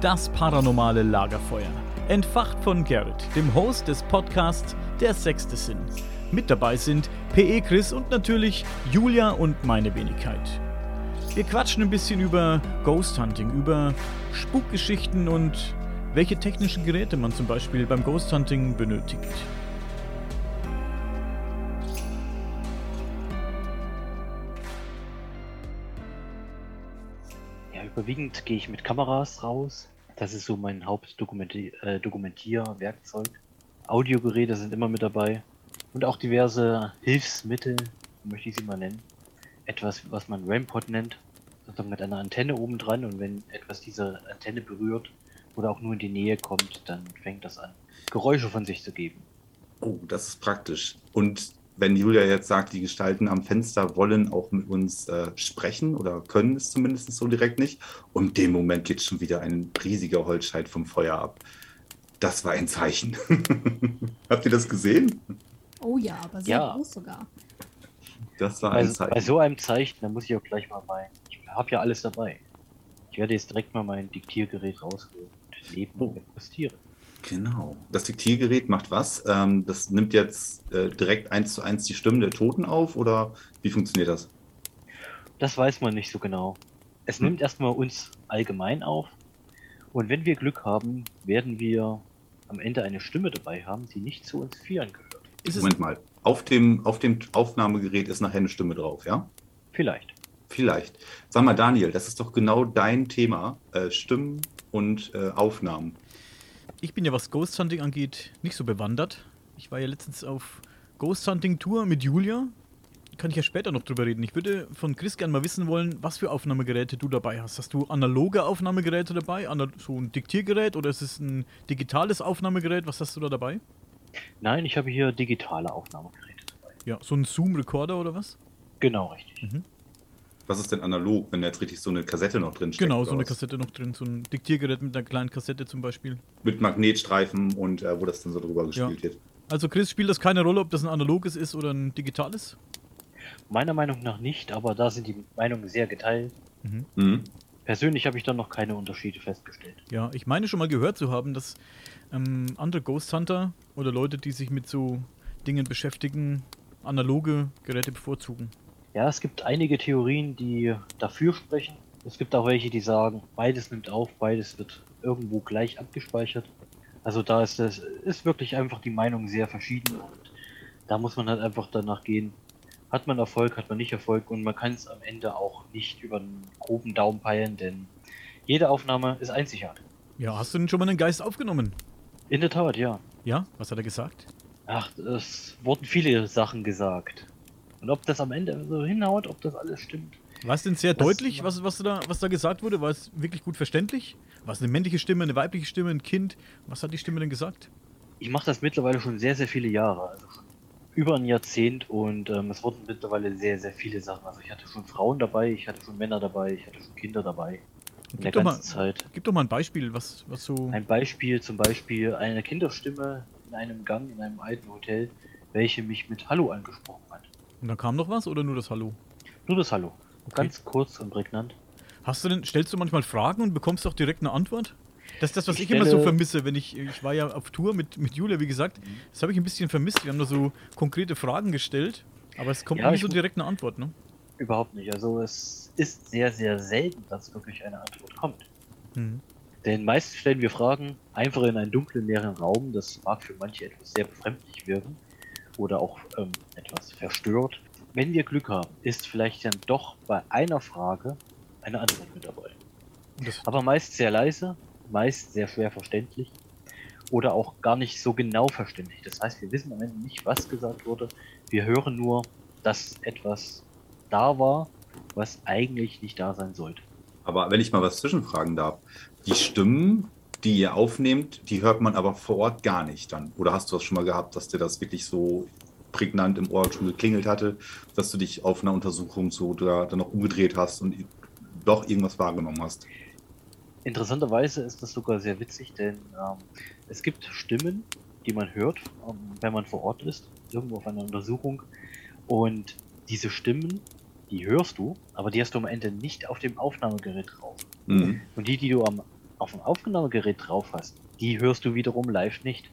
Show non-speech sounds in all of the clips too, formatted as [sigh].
Das paranormale Lagerfeuer. Entfacht von Garrett, dem Host des Podcasts Der sechste Sinn. Mit dabei sind PE Chris und natürlich Julia und meine Wenigkeit. Wir quatschen ein bisschen über Ghost Hunting, über Spukgeschichten und welche technischen Geräte man zum Beispiel beim Ghost Hunting benötigt. Überwiegend gehe ich mit Kameras raus. Das ist so mein Hauptdokumentierwerkzeug. Audiogeräte sind immer mit dabei. Und auch diverse Hilfsmittel, möchte ich sie mal nennen. Etwas, was man Rampod nennt, sozusagen mit einer Antenne oben dran und wenn etwas diese Antenne berührt oder auch nur in die Nähe kommt, dann fängt das an, Geräusche von sich zu geben. Oh, das ist praktisch. Und wenn Julia jetzt sagt, die Gestalten am Fenster wollen auch mit uns äh, sprechen oder können es zumindest so direkt nicht, und in dem Moment geht schon wieder ein riesiger Holzscheit vom Feuer ab. Das war ein Zeichen. [laughs] Habt ihr das gesehen? Oh ja, aber sehr Ja. groß sogar. Das war Bei, ein Zeichen. bei so einem Zeichen, da muss ich auch gleich mal mein, ich habe ja alles dabei. Ich werde jetzt direkt mal mein Diktiergerät rausholen und neben Oh. postieren. Genau. Das Diktiergerät macht was? Ähm, das nimmt jetzt äh, direkt eins zu eins die Stimmen der Toten auf oder wie funktioniert das? Das weiß man nicht so genau. Es Hm. nimmt erstmal uns allgemein auf. Und wenn wir Glück haben, werden wir am Ende eine Stimme dabei haben, die nicht zu uns vieren gehört. Ist es, Moment mal. Auf dem, auf dem Aufnahmegerät ist nachher eine Stimme drauf, ja? Vielleicht. Vielleicht. Sag mal, Daniel, das ist doch genau dein Thema. Äh, Stimmen und äh, Aufnahmen. Ich bin ja, was Ghost Hunting angeht, nicht so bewandert. Ich war ja letztens auf Ghost Hunting Tour mit Julia. Kann ich ja später noch drüber reden. Ich würde von Chris gerne mal wissen wollen, was für Aufnahmegeräte du dabei hast. Hast du analoge Aufnahmegeräte dabei? So ein Diktiergerät oder ist es ein digitales Aufnahmegerät? Was hast du da dabei? Nein, ich habe hier digitale Aufnahmegeräte dabei. Ja, so ein Zoom-Recorder oder was? Genau, richtig. Was ist denn analog, wenn da jetzt richtig so eine Kassette noch drin steckt? Genau, so eine was? Kassette noch drin. So ein Diktiergerät mit einer kleinen Kassette zum Beispiel. Mit Magnetstreifen und äh, wo das dann so drüber Ja. gespielt wird. Also Chris, spielt das keine Rolle, ob das ein analoges ist oder ein digitales? Meiner Meinung nach nicht, aber da sind die Meinungen sehr geteilt. Mhm. Mhm. Persönlich habe ich da noch keine Unterschiede festgestellt. Ja, ich meine schon mal gehört zu haben, dass ähm, andere Ghost Hunter oder Leute, die sich mit so Dingen beschäftigen, analoge Geräte bevorzugen. Ja, es gibt einige Theorien, die dafür sprechen. Es gibt auch welche, die sagen, beides nimmt auf, beides wird irgendwo gleich abgespeichert. Also da ist es ist wirklich einfach die Meinung sehr verschieden und da muss man halt einfach danach gehen. Hat man Erfolg, hat man nicht Erfolg und man kann es am Ende auch nicht über einen groben Daumen peilen, denn jede Aufnahme ist einzigartig. Ja, hast du denn schon mal einen Geist aufgenommen? In der Tat, ja. Ja, was hat er gesagt? Ach, es wurden viele Sachen gesagt. Und ob das am Ende so hinhaut, ob das alles stimmt, War es denn sehr Das- deutlich, was, was, da, was da gesagt wurde? War es wirklich gut verständlich? War es eine männliche Stimme, eine weibliche Stimme, ein Kind? Was hat die Stimme denn gesagt? ich mache das mittlerweile schon sehr, sehr viele Jahre, also schon über ein Jahrzehnt und ähm, es wurden mittlerweile sehr, sehr viele Sachen. Also ich hatte schon Frauen dabei, ich hatte schon Männer dabei, ich hatte schon Kinder dabei in der Gib doch, mal, ganzen Zeit. gib doch mal ein Beispiel, was, was so. Ein Beispiel, zum Beispiel eine Kinderstimme in einem Gang in einem alten Hotel, welche mich mit Hallo angesprochen hat. Und da kam noch was oder nur das Hallo? Nur das Hallo. Okay. Ganz kurz und prägnant. Hast du denn, stellst du manchmal Fragen und bekommst auch direkt eine Antwort? Das ist das, was ich, Ich immer so vermisse, wenn ich, ich war ja auf Tour mit, mit Julia, wie gesagt, das habe ich ein bisschen vermisst. Wir haben da so konkrete Fragen gestellt, aber es kommt Ja, nie ich so direkt eine Antwort, ne? Überhaupt nicht. Also es ist sehr, sehr selten, dass wirklich eine Antwort kommt. Mhm. Denn meist stellen wir Fragen einfach in einen dunklen, leeren Raum. Das mag für manche etwas sehr befremdlich wirken oder auch ähm, etwas verstört. Wenn wir Glück haben, ist vielleicht dann doch bei einer Frage eine Antwort mit dabei. Das, Aber meist sehr leise, meist sehr schwer verständlich oder auch gar nicht so genau verständlich. Das heißt, wir wissen am Ende nicht, was gesagt wurde. Wir hören nur, dass etwas da war, was eigentlich nicht da sein sollte. Aber wenn ich mal was zwischenfragen darf, die Stimmen, die ihr aufnehmt, die hört man aber vor Ort gar nicht dann. Oder hast du das schon mal gehabt, dass dir das wirklich so prägnant im Ohr schon geklingelt hatte, dass du dich auf einer Untersuchung so da, dann noch umgedreht hast und doch irgendwas wahrgenommen hast? Interessanterweise ist das sogar sehr witzig, denn ähm, es gibt Stimmen, die man hört, ähm, wenn man vor Ort ist, irgendwo auf einer Untersuchung. Und diese Stimmen, die hörst du, aber die hast du am Ende nicht auf dem Aufnahmegerät drauf. Mhm. Und die, die du am auf dem Aufnahmegerät drauf hast, die hörst du wiederum live nicht.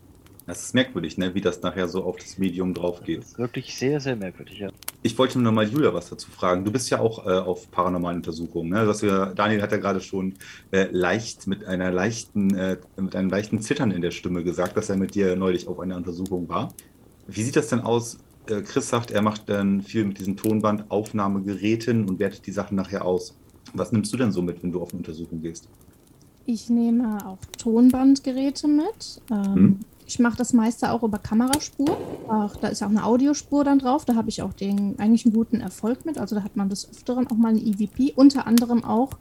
Das ist merkwürdig, ne? wie das nachher so auf das Medium drauf geht. Das ist wirklich sehr, sehr merkwürdig, ja. Ich wollte nur mal Julia was dazu fragen. Du bist ja auch äh, auf paranormalen Untersuchungen. Ne? Das Daniel hat ja gerade schon äh, leicht mit einer leichten, äh, mit einem leichten Zittern in der Stimme gesagt, dass er mit dir neulich auf einer Untersuchung war. Wie sieht das denn aus? Äh, Chris sagt, er macht dann viel mit diesen Tonbandaufnahmegeräten und wertet die Sachen nachher aus. Was nimmst du denn so mit, wenn du auf eine Untersuchung gehst? Ich nehme auch Tonbandgeräte mit. Ähm, hm? Ich mache das meiste auch über Kameraspur. Ach, da ist auch eine Audiospur dann drauf. Da habe ich auch den eigentlich einen guten Erfolg mit. Also da hat man des Öfteren auch mal eine EVP. Unter anderem auch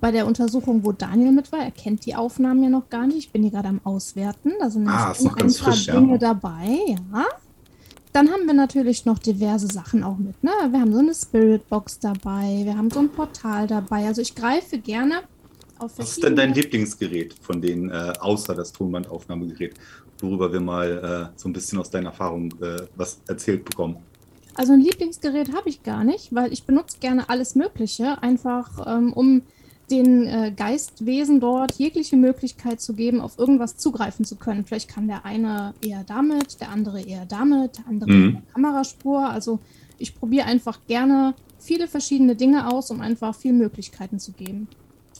bei der Untersuchung, wo Daniel mit war. Er kennt die Aufnahmen ja noch gar nicht. Ich bin hier gerade am Auswerten. Da sind ah, ein paar Dinge ja. dabei. Ja. Dann haben wir natürlich noch diverse Sachen auch mit. Ne? Wir haben so eine Spiritbox dabei. Wir haben so ein Portal dabei. Also ich greife gerne Was ist denn dein Lieblingsgerät von denen, äh, außer das Tonbandaufnahmegerät, worüber wir mal äh, so ein bisschen aus deiner Erfahrung äh, was erzählt bekommen? Also ein Lieblingsgerät habe ich gar nicht, weil ich benutze gerne alles Mögliche, einfach ähm, um den äh, Geistwesen dort jegliche Möglichkeit zu geben, auf irgendwas zugreifen zu können. Vielleicht kann der eine eher damit, der andere eher damit, der andere mhm. mit der Kameraspur. Also ich probiere einfach gerne viele verschiedene Dinge aus, um einfach viele Möglichkeiten zu geben.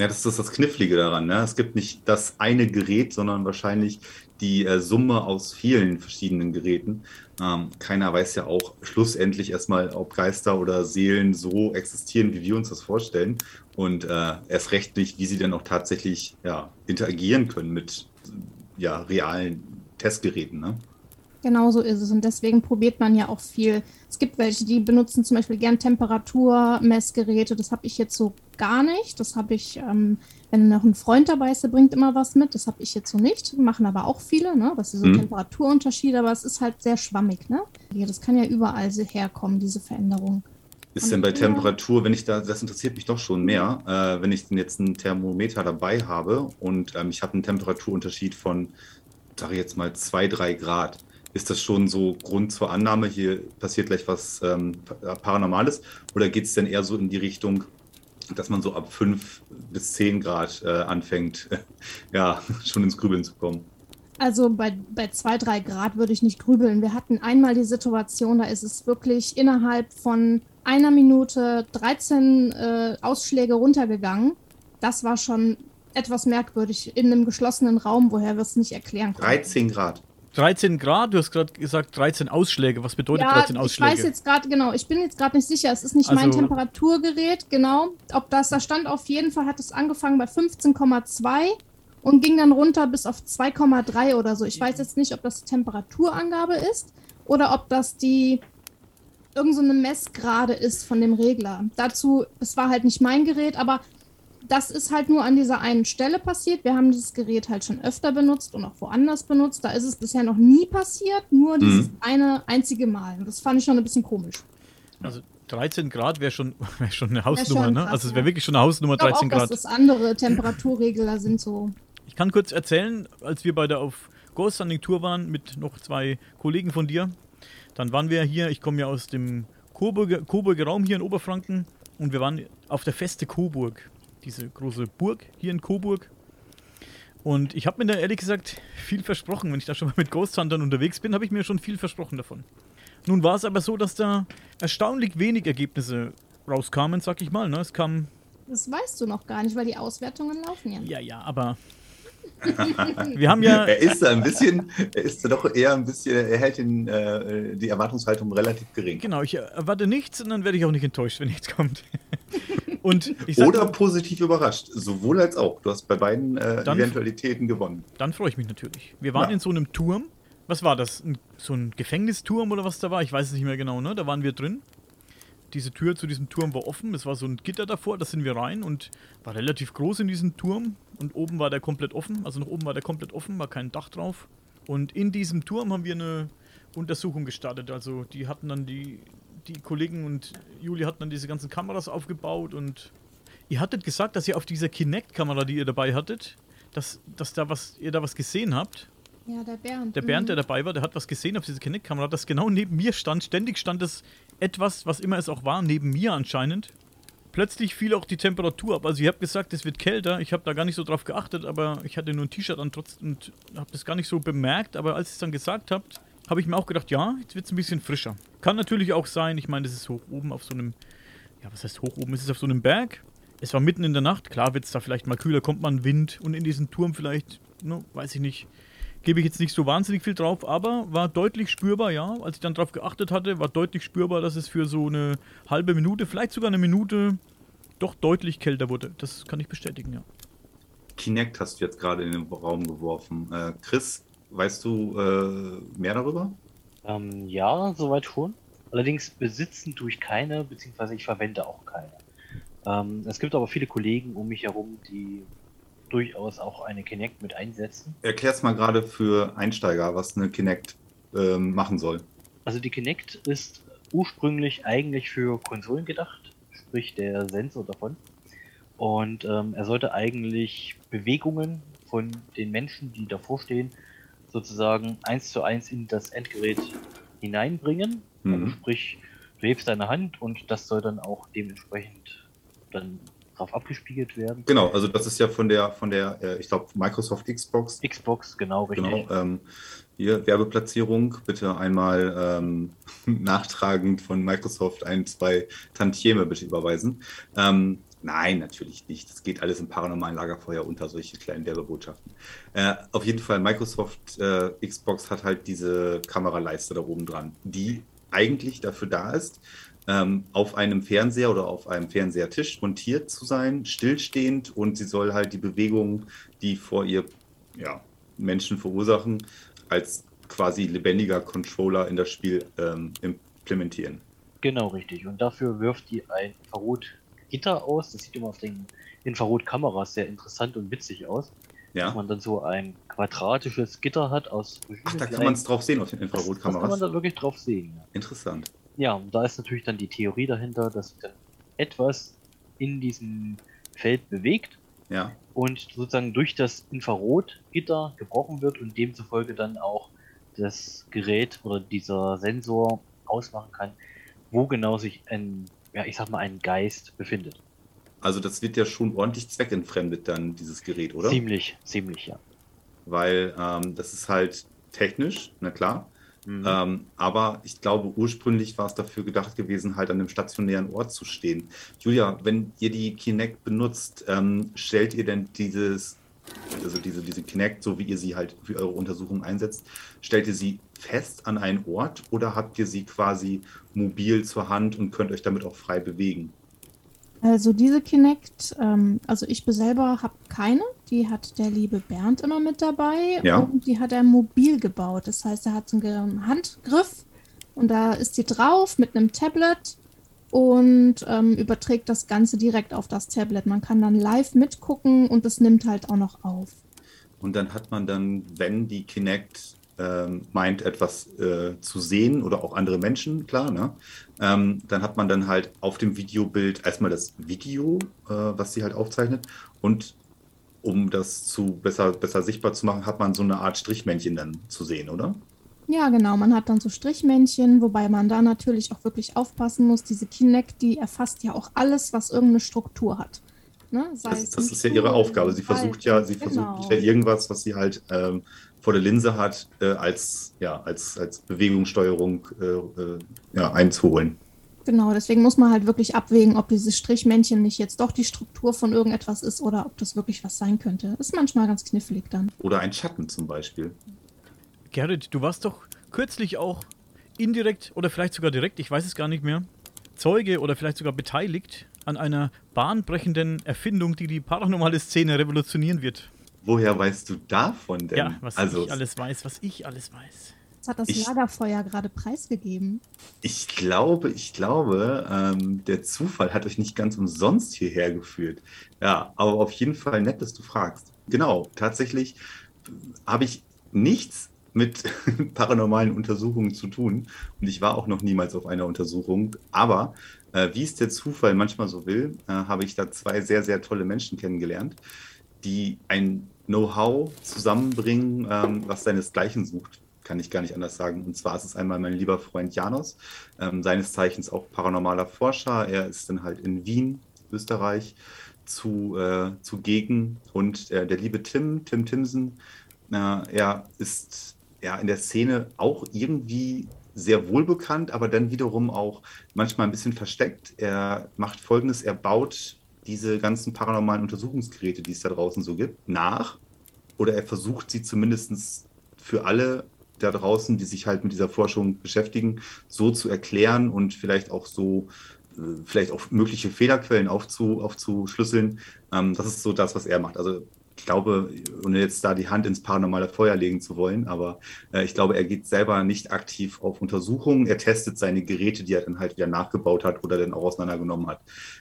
Ja, das ist das Knifflige daran. Ne? Es gibt nicht das eine Gerät, sondern wahrscheinlich die äh, Summe aus vielen verschiedenen Geräten. Ähm, keiner weiß ja auch schlussendlich erstmal, ob Geister oder Seelen so existieren, wie wir uns das vorstellen. Und äh, erst recht nicht, wie sie denn auch tatsächlich ja, interagieren können mit ja, realen Testgeräten. Ne? Genau so ist es. Und deswegen probiert man ja auch viel. Es gibt welche, die benutzen zum Beispiel gern Temperaturmessgeräte. Das habe ich jetzt so gar nicht. Das habe ich, ähm, wenn noch ein Freund dabei ist, der bringt immer was mit. Das habe ich jetzt so nicht. Machen aber auch viele, ne? Das ist so mhm. Temperaturunterschiede, aber es ist halt sehr schwammig, ne? Ja, das kann ja überall herkommen, diese Veränderung. Ist denn bei Temperatur, wenn ich da, das interessiert mich doch schon mehr, äh, wenn ich denn jetzt ein Thermometer dabei habe und ähm, ich habe einen Temperaturunterschied von, sage ich jetzt mal, zwei, drei Grad ist das schon so Grund zur Annahme, hier passiert gleich was ähm, Paranormales? Oder geht es denn eher so in die Richtung, dass man so ab 5 bis 10 Grad äh, anfängt, [laughs] ja, schon ins Grübeln zu kommen? Also bei, bei 2, 3 Grad würde ich nicht grübeln. Wir hatten einmal die Situation, da ist es wirklich innerhalb von einer Minute 13 äh, Ausschläge runtergegangen. Das war schon etwas merkwürdig in einem geschlossenen Raum, woher wir es nicht erklären konnten. 13 Grad. 13 Grad, du hast gerade gesagt 13 Ausschläge. Was bedeutet ja, 13 Ausschläge? Ich weiß jetzt gerade, genau, ich bin jetzt gerade nicht sicher. Es ist nicht also, mein Temperaturgerät, genau. Ob das, da stand auf jeden Fall, hat es angefangen bei 15,2 und ging dann runter bis auf 2,3 oder so. Ich weiß jetzt nicht, ob das die Temperaturangabe ist oder ob das die irgendeine so Messgrade ist von dem Regler. Dazu, es war halt nicht mein Gerät, aber das ist halt nur an dieser einen Stelle passiert. Wir haben dieses Gerät halt schon öfter benutzt und auch woanders benutzt. Da ist es bisher noch nie passiert, nur mhm. dieses eine einzige Mal. Und das fand ich schon ein bisschen komisch. Also 13 Grad wäre schon, [laughs] wär schon eine Hausnummer, schon ne? also es wäre wirklich schon eine Hausnummer, ich 13 auch, Grad. Dass das andere Temperaturregler sind so. Ich kann kurz erzählen, als wir bei der auf Ghost Hunting Tour waren mit noch zwei Kollegen von dir, dann waren wir hier, ich komme ja aus dem Coburger, Coburger Raum hier in Oberfranken und wir waren auf der Feste Coburg diese große Burg hier in Coburg. Und ich habe mir da ehrlich gesagt viel versprochen. Wenn ich da schon mal mit Ghost Huntern unterwegs bin, habe ich mir schon viel versprochen davon. Nun war es aber so, dass da erstaunlich wenig Ergebnisse rauskamen, sag ich mal. Ne? Es kam. Das weißt du noch gar nicht, weil die Auswertungen laufen ja. Ja, ja, aber. [laughs] wir haben ja. Er ist da ein bisschen, er ist da doch eher ein bisschen, er hält den, äh, die Erwartungshaltung relativ gering. Genau, ich erwarte nichts und dann werde ich auch nicht enttäuscht, wenn nichts kommt. [laughs] Und Oder positiv überrascht. Sowohl als auch. Du hast bei beiden äh, dann, Eventualitäten gewonnen. Dann freue ich mich natürlich. Wir waren ja. in so einem Turm. Was war das? Ein, so ein Gefängnisturm oder was da war? Ich weiß es nicht mehr genau, ne? Da waren wir drin. Diese Tür zu diesem Turm war offen. Es war so ein Gitter davor, da sind wir rein und war relativ groß in diesem Turm. Und oben war der komplett offen. Also nach oben war der komplett offen, war kein Dach drauf. Und in diesem Turm haben wir eine Untersuchung gestartet. Also die hatten dann die, die Kollegen und Juli hatten dann diese ganzen Kameras aufgebaut und ihr hattet gesagt, dass ihr auf dieser Kinect-Kamera, die ihr dabei hattet, dass, dass da was, ihr da was gesehen habt. Ja, der Bernd. Der Bernd, der mhm. dabei war, der hat was gesehen auf dieser Kinect-Kamera, das genau neben mir stand. Ständig stand es etwas, was immer es auch war, neben mir anscheinend. plötzlich fiel auch die Temperatur ab. Also, ihr habt gesagt, es wird kälter. Ich habe da gar nicht so drauf geachtet, aber ich hatte nur ein T-Shirt an trotzdem und habe das gar nicht so bemerkt. Aber als ihr es dann gesagt habt, habe ich mir auch gedacht, ja, jetzt wird es ein bisschen frischer. Kann natürlich auch sein, ich meine, das ist hoch oben auf so einem, ja, was heißt hoch oben? Es ist auf so einem Berg. Es war mitten in der Nacht. Klar wird es da vielleicht mal kühler, kommt mal ein Wind und in diesen Turm vielleicht, no, weiß ich nicht, gebe ich jetzt nicht so wahnsinnig viel drauf, aber war deutlich spürbar, ja. Als ich dann drauf geachtet hatte, war deutlich spürbar, dass es für so eine halbe Minute, vielleicht sogar eine Minute, doch deutlich kälter wurde. Das kann ich bestätigen, ja. Kinect hast du jetzt gerade in den Raum geworfen. Äh, Chris, weißt du äh, mehr darüber? Ähm, ja, soweit schon. Allerdings besitzen tue ich keine, beziehungsweise ich verwende auch keine. Ähm, es gibt aber viele Kollegen um mich herum, die durchaus auch eine Kinect mit einsetzen. Erklär's mal gerade für Einsteiger, was eine Kinect ähm, machen soll. Also die Kinect ist ursprünglich eigentlich für Konsolen gedacht, sprich der Sensor davon. Und ähm, er sollte eigentlich Bewegungen von den Menschen, die davor stehen, sozusagen eins zu eins in das Endgerät hineinbringen. Mhm. Also sprich, du hebst deine Hand und das soll dann auch dementsprechend dann drauf abgespiegelt werden. Genau, also das ist ja von der, von der, äh, ich glaube, Microsoft Xbox. Xbox, genau, richtig. Genau, ähm, hier Werbeplatzierung, bitte einmal ähm, [laughs] nachtragend von Microsoft ein, zwei Tantieme bitte überweisen. Ähm, Nein, natürlich nicht. Das geht alles im paranormalen Lagerfeuer unter, solche kleinen Werbebotschaften. Äh, auf jeden Fall, Microsoft äh, Xbox hat halt diese Kameraleiste da oben dran, die eigentlich dafür da ist, ähm, auf einem Fernseher oder auf einem Fernsehertisch montiert zu sein, stillstehend und sie soll halt die Bewegungen, die vor ihr ja, Menschen verursachen, als quasi lebendiger Controller in das Spiel ähm, implementieren. Genau, richtig. Und dafür wirft die ein Infrarotgitter aus. Das sieht immer auf den Infrarotkameras sehr interessant und witzig aus. Ja. Dass man dann so ein quadratisches Gitter hat aus. Ach, da kann man es drauf sehen auf den Infrarotkameras. Da kann man da wirklich drauf sehen. Ja. Interessant. Ja, und da ist natürlich dann die Theorie dahinter, dass sich dann etwas in diesem Feld bewegt ja. und sozusagen durch das Infrarotgitter gebrochen wird und demzufolge dann auch das Gerät oder dieser Sensor ausmachen kann, wo genau sich ein, ja, ich sag mal, ein Geist befindet. Also das wird ja schon ordentlich zweckentfremdet dann, dieses Gerät, oder? Ziemlich, ziemlich, ja. Weil ähm, das ist halt technisch, na klar. Mhm. Ähm, aber ich glaube, ursprünglich war es dafür gedacht gewesen, halt an einem stationären Ort zu stehen. Julia, wenn ihr die Kinect benutzt, ähm, stellt ihr denn dieses, also diese, diese Kinect, so wie ihr sie halt für eure Untersuchung einsetzt, stellt ihr sie fest an einen Ort oder habt ihr sie quasi mobil zur Hand und könnt euch damit auch frei bewegen? Also diese Kinect, ähm, also ich selber habe keine. Die hat der liebe Bernd immer mit dabei. Ja. Und die hat er mobil gebaut. Das heißt, er hat so einen Handgriff und da ist sie drauf mit einem Tablet und ähm, überträgt das Ganze direkt auf das Tablet. Man kann dann live mitgucken und es nimmt halt auch noch auf. Und dann hat man dann, wenn die Kinect ähm, meint, etwas äh, zu sehen oder auch andere Menschen, klar, ne? Ähm, dann hat man dann halt auf dem Videobild erstmal das Video, äh, was sie halt aufzeichnet und um das zu besser, besser sichtbar zu machen, hat man so eine Art Strichmännchen dann zu sehen, oder? Ja, genau. Man hat dann so Strichmännchen, wobei man da natürlich auch wirklich aufpassen muss. Diese Kinect, die erfasst ja auch alles, was irgendeine Struktur hat. Ne? das, das ist ja ihre Aufgabe. Sie versucht ja, sie genau. versucht ja irgendwas, was sie halt ähm, vor der Linse hat, äh, als, ja, als, als Bewegungssteuerung äh, äh, ja, einzuholen. Genau, deswegen muss man halt wirklich abwägen, ob dieses Strichmännchen nicht jetzt doch die Struktur von irgendetwas ist oder ob das wirklich was sein könnte. Ist manchmal ganz knifflig dann. Oder ein Schatten zum Beispiel. Gerrit, du warst doch kürzlich auch indirekt oder vielleicht sogar direkt, ich weiß es gar nicht mehr, Zeuge oder vielleicht sogar beteiligt an einer bahnbrechenden Erfindung, die die paranormale Szene revolutionieren wird. Woher weißt du davon denn? Ja, was also, ich alles weiß, was ich alles weiß. Das hat das ich, Lagerfeuer gerade preisgegeben. Ich glaube, ich glaube, ähm, der Zufall hat euch nicht ganz umsonst hierher geführt. Ja, aber auf jeden Fall nett, dass du fragst. Genau, tatsächlich habe ich nichts mit [laughs] paranormalen Untersuchungen zu tun und ich war auch noch niemals auf einer Untersuchung, aber äh, wie es der Zufall manchmal so will, äh, habe ich da zwei sehr, sehr tolle Menschen kennengelernt, die ein Know-how zusammenbringen, ähm, was seinesgleichen sucht, kann ich gar nicht anders sagen. Und zwar ist es einmal mein lieber Freund Janos, ähm, seines Zeichens auch paranormaler Forscher. Er ist dann halt in Wien Österreich zu, äh, zugegen. Und äh, der liebe Tim, Tim Timsen, äh, er ist ja in der Szene auch irgendwie sehr wohlbekannt, aber dann wiederum auch manchmal ein bisschen versteckt. Er macht folgendes: Er baut diese ganzen paranormalen Untersuchungsgeräte, die es da draußen so gibt, nach. Oder er versucht sie zumindest für alle da draußen, die sich halt mit dieser Forschung beschäftigen, so zu erklären und vielleicht auch so, äh, vielleicht auch mögliche Fehlerquellen aufzu, aufzuschlüsseln. Ähm, das ist so das, was er macht. Also ich glaube, ohne jetzt da die Hand ins paranormale Feuer legen zu wollen, aber äh, ich glaube, er geht selber nicht aktiv auf Untersuchungen. Er testet seine Geräte, die er dann halt wieder nachgebaut hat oder dann auch auseinandergenommen hat,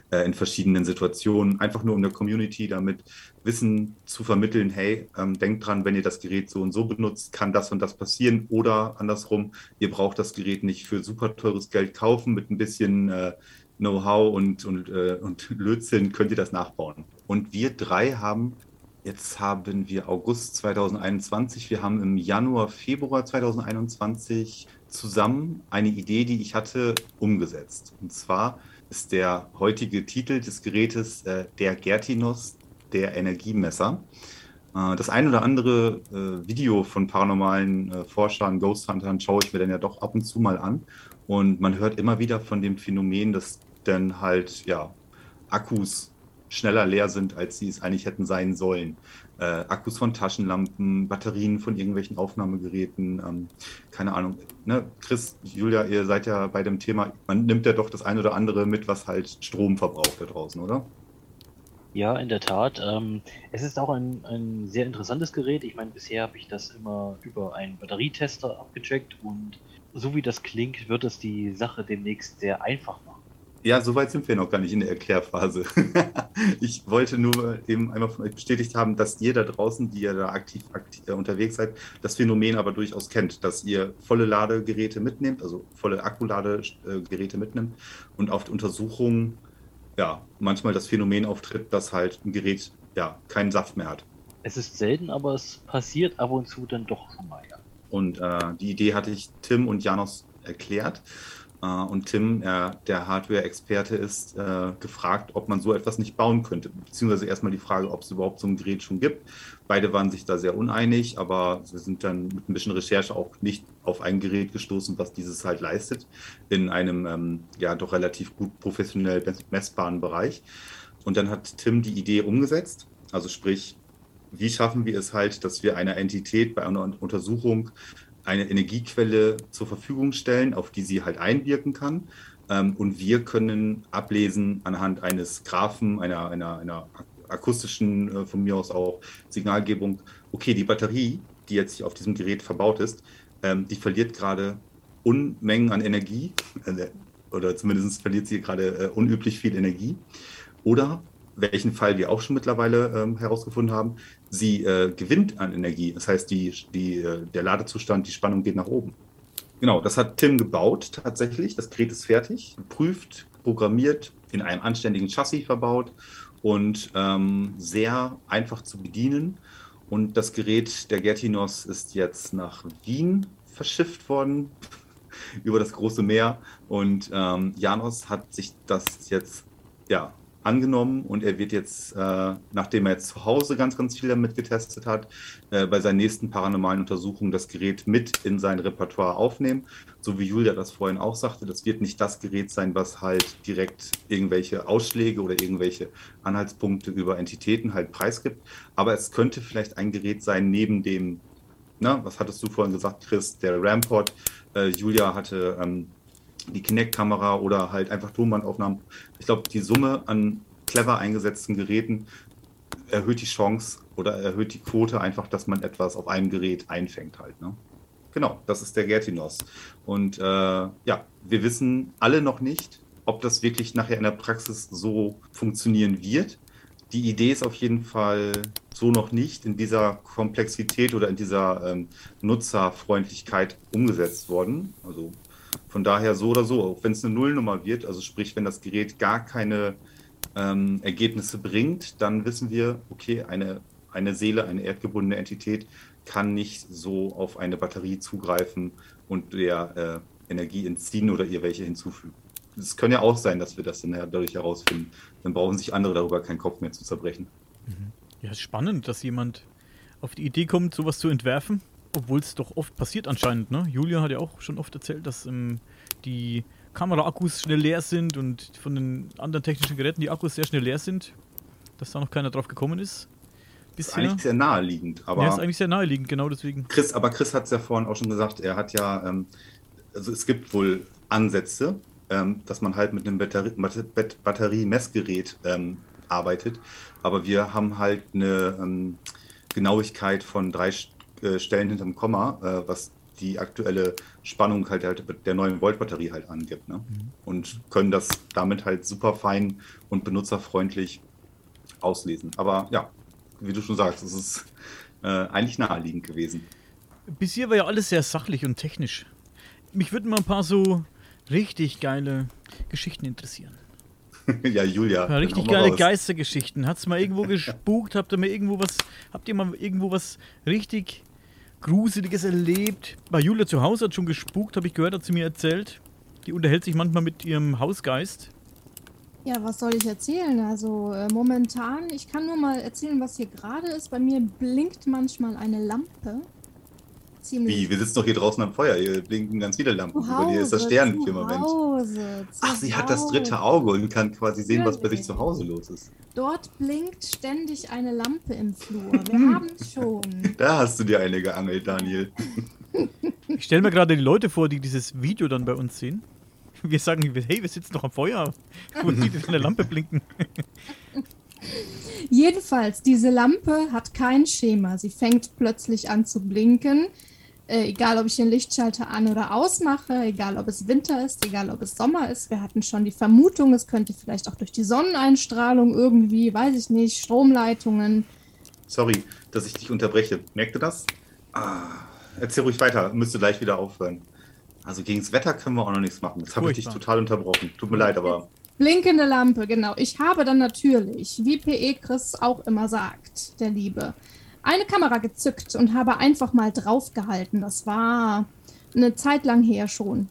äh, in verschiedenen Situationen. Einfach nur um der Community damit Wissen zu vermitteln, hey, ähm, denkt dran, wenn ihr das Gerät so und so benutzt, kann das und das passieren. Oder andersrum, ihr braucht das Gerät nicht für super teures Geld kaufen, mit ein bisschen äh, Know-how und, und, äh, und Lötzinn könnt ihr das nachbauen. Und wir drei haben Jetzt haben wir August 2021. Wir haben im Januar, Februar 2021 zusammen eine Idee, die ich hatte, umgesetzt. Und zwar ist der heutige Titel des Gerätes äh, der Gertinus, der Energiemesser. Äh, das ein oder andere äh, Video von paranormalen äh, Forschern, Ghost Huntern schaue ich mir dann ja doch ab und zu mal an. Und man hört immer wieder von dem Phänomen, dass dann halt ja Akkus schneller leer sind, als sie es eigentlich hätten sein sollen. Äh, Akkus von Taschenlampen, Batterien von irgendwelchen Aufnahmegeräten, ähm, keine Ahnung. Ne? Chris, Julia, ihr seid ja bei dem Thema, man nimmt ja doch das ein oder andere mit, was halt Strom verbraucht da draußen, oder? Ja, in der Tat. Ähm, es ist auch ein, ein sehr interessantes Gerät. Ich meine, bisher habe ich das immer über einen Batterietester abgecheckt und so wie das klingt, wird es die Sache demnächst sehr einfach machen. Ja, so weit sind wir noch gar nicht in der Erklärphase. [laughs] ich wollte nur eben einmal von euch bestätigt haben, dass ihr da draußen, die ihr da aktiv, aktiv äh, unterwegs seid, das Phänomen aber durchaus kennt, dass ihr volle Ladegeräte mitnehmt, also volle Akkuladegeräte mitnimmt und auf Untersuchungen ja manchmal das Phänomen auftritt, dass halt ein Gerät ja keinen Saft mehr hat. Es ist selten, aber es passiert ab und zu dann doch schon mal, ja. Und äh, die Idee hatte ich Tim und Janos erklärt. Äh, und Tim, der Hardware-Experte ist, äh, gefragt, ob man so etwas nicht bauen könnte. Beziehungsweise erstmal die Frage, ob es überhaupt so ein Gerät schon gibt. Beide waren sich da sehr uneinig, aber wir sind dann mit ein bisschen Recherche auch nicht auf ein Gerät gestoßen, was dieses halt leistet, in einem ähm, ja doch relativ gut professionell messbaren Bereich. Und dann hat Tim die Idee umgesetzt, also sprich, wie schaffen wir es halt, dass wir einer Entität bei einer Untersuchung eine Energiequelle zur Verfügung stellen, auf die sie halt einwirken kann. Ähm, und wir können ablesen anhand eines Graphen, einer, einer, einer akustischen, äh, von mir aus auch Signalgebung, okay, die Batterie, die jetzt auf diesem Gerät verbaut ist, ähm, die verliert gerade Unmengen an Energie, äh, oder zumindest verliert sie gerade äh, unüblich viel Energie. Oder welchen Fall wir auch schon mittlerweile ähm, herausgefunden haben, sie äh, gewinnt an Energie. Das heißt, die, die, äh, der Ladezustand, die Spannung geht nach oben. Genau, das hat Tim gebaut tatsächlich. Das Gerät ist fertig, geprüft, programmiert, in einem anständigen Chassis verbaut und ähm, sehr einfach zu bedienen. Und das Gerät der Gertinos ist jetzt nach Wien verschifft worden [laughs] über das große Meer. Und ähm, Janos hat sich das jetzt ja, angenommen und er wird jetzt, äh, nachdem er jetzt zu Hause ganz, ganz viel damit getestet hat, äh, bei seinen nächsten paranormalen Untersuchungen das Gerät mit in sein Repertoire aufnehmen. So wie Julia das vorhin auch sagte, das wird nicht das Gerät sein, was halt direkt irgendwelche Ausschläge oder irgendwelche Anhaltspunkte über Entitäten halt preisgibt. Aber es könnte vielleicht ein Gerät sein neben dem, na, was hattest du vorhin gesagt, Chris, der Ramport. Äh, Julia hatte ähm, die Kinect-Kamera oder halt einfach Tonbandaufnahmen. Ich glaube, die Summe an clever eingesetzten Geräten erhöht die Chance oder erhöht die Quote einfach, dass man etwas auf einem Gerät einfängt halt. Ne? Genau, das ist der Gertinos. Und äh, ja, wir wissen alle noch nicht, ob das wirklich nachher in der Praxis so funktionieren wird. Die Idee ist auf jeden Fall so noch nicht in dieser Komplexität oder in dieser ähm, Nutzerfreundlichkeit umgesetzt worden. Also von daher so oder so, auch wenn es eine Nullnummer wird, also sprich, wenn das Gerät gar keine ähm, Ergebnisse bringt, dann wissen wir, okay, eine, eine Seele, eine erdgebundene Entität kann nicht so auf eine Batterie zugreifen und der äh, Energie entziehen oder ihr welche hinzufügen. es kann ja auch sein, dass wir das dann dadurch herausfinden. Dann brauchen sich andere darüber keinen Kopf mehr zu zerbrechen. Mhm. Ja, ist spannend, dass jemand auf die Idee kommt, sowas zu entwerfen, obwohl es doch oft passiert anscheinend. Ne? Julia hat ja auch schon oft erzählt, dass ähm, die Kameraakkus schnell leer sind und von den anderen technischen Geräten die Akkus sehr schnell leer sind, dass da noch keiner drauf gekommen ist. Bisher. Ist eigentlich sehr naheliegend. Aber ja, ist eigentlich sehr naheliegend, genau deswegen. Chris, aber Chris hat es ja vorhin auch schon gesagt, er hat ja, ähm, also es gibt wohl Ansätze, ähm, dass man halt mit einem Batteriemessgerät ähm, arbeitet. Aber wir haben halt eine ähm, Genauigkeit von drei äh, Stellen hinterm Komma, äh, was die aktuelle Spannung halt, halt der neuen Volt-Batterie halt angibt. Ne? Mhm. Und können das damit halt super fein und benutzerfreundlich auslesen. Aber ja, wie du schon sagst, es ist äh, eigentlich naheliegend gewesen. Bis hier war ja alles sehr sachlich und technisch. Mich würden mal ein paar so richtig geile Geschichten interessieren. [laughs] ja, Julia. Ja, richtig geile raus. Geistergeschichten. Hat's mal irgendwo [laughs] gespukt? Habt ihr mal irgendwo was, habt ihr mal irgendwo was richtig Gruseliges erlebt? Bei Julia zu Hause hat schon gespukt, habe ich gehört, hat sie mir erzählt. Die unterhält sich manchmal mit ihrem Hausgeist. Ja, was soll ich erzählen? Also äh, momentan, ich kann nur mal erzählen, was hier gerade ist. Bei mir blinkt manchmal eine Lampe. Ziemlich Wie? Wir sitzen doch hier draußen am Feuer. Hier blinken ganz viele Lampen. Hause, Über dir ist das Sternenfirmament. Ach, sie hat das dritte Auge und kann quasi sehen, was bei sich zu Hause los ist. Dort blinkt ständig eine Lampe im Flur. Wir haben es schon. [laughs] Da hast du dir eine geangelt, Daniel. [laughs] Ich stelle mir gerade die Leute vor, die dieses Video dann bei uns sehen. Wir sagen, hey, wir sitzen doch am Feuer. Und die eine Lampe blinken. Jedenfalls, diese Lampe hat kein Schema. Sie fängt plötzlich an zu blinken. Äh, egal, ob ich den Lichtschalter an oder ausmache, egal, ob es Winter ist, egal, ob es Sommer ist. Wir hatten schon die Vermutung, es könnte vielleicht auch durch die Sonneneinstrahlung irgendwie, weiß ich nicht, Stromleitungen. Sorry, dass ich dich unterbreche. Merkt ihr das? Ah, erzähl ruhig weiter, müsste gleich wieder aufhören. Also gegen das Wetter können wir auch noch nichts machen. Das habe ich dich total unterbrochen. Tut mir leid, aber. Blinkende Lampe, genau. Ich habe dann natürlich, wie PE Chris auch immer sagt, der Liebe, eine Kamera gezückt und habe einfach mal draufgehalten. Das war eine Zeit lang her schon.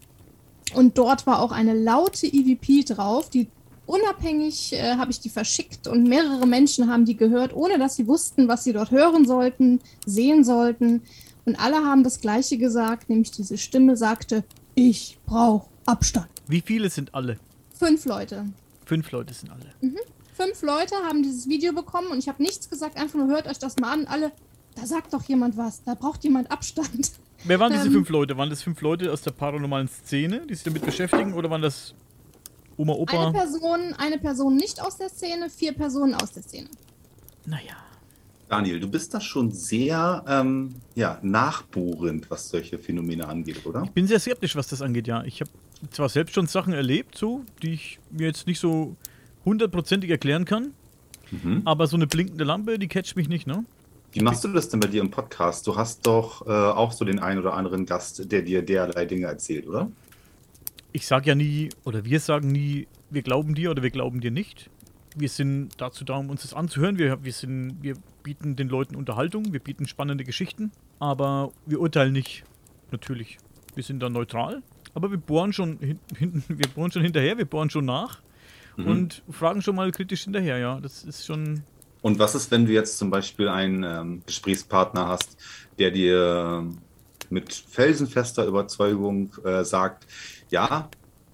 Und dort war auch eine laute EVP drauf, die unabhängig äh, habe ich die verschickt und mehrere Menschen haben die gehört, ohne dass sie wussten, was sie dort hören sollten, sehen sollten. Und alle haben das Gleiche gesagt, nämlich diese Stimme sagte, ich brauche Abstand. Wie viele sind alle? Fünf Leute. Fünf Leute sind alle. Mhm fünf Leute haben dieses Video bekommen und ich habe nichts gesagt, einfach nur hört euch das mal an. Alle, da sagt doch jemand was, da braucht jemand Abstand. Wer waren diese ähm, fünf Leute? Waren das fünf Leute aus der paranormalen Szene, die sich damit beschäftigen, oder waren das Oma, Opa? Eine Person, eine Person nicht aus der Szene, vier Personen aus der Szene. Naja. Daniel, du bist da schon sehr ähm, ja, nachbohrend, was solche Phänomene angeht, oder? Ich bin sehr skeptisch, was das angeht, ja. Ich habe zwar selbst schon Sachen erlebt, so, die ich mir jetzt nicht so hundertprozentig erklären kann. Mhm. Aber so eine blinkende Lampe, die catcht mich nicht, ne? Wie machst du das denn bei dir im Podcast? Du hast doch äh, auch so den einen oder anderen Gast, der dir derlei Dinge erzählt, oder? Ich sage ja nie, oder wir sagen nie, wir glauben dir oder wir glauben dir nicht. Wir sind dazu da, um uns das anzuhören. Wir, wir, sind, wir bieten den Leuten Unterhaltung, wir bieten spannende Geschichten, aber wir urteilen nicht, natürlich. Wir sind da neutral, aber wir bohren schon hinten, wir bohren schon hinterher, wir bohren schon nach mhm. und fragen schon mal kritisch hinterher, ja. Das ist schon. Und was ist, wenn du jetzt zum Beispiel einen ähm, Gesprächspartner hast, der dir mit felsenfester Überzeugung äh, sagt, ja,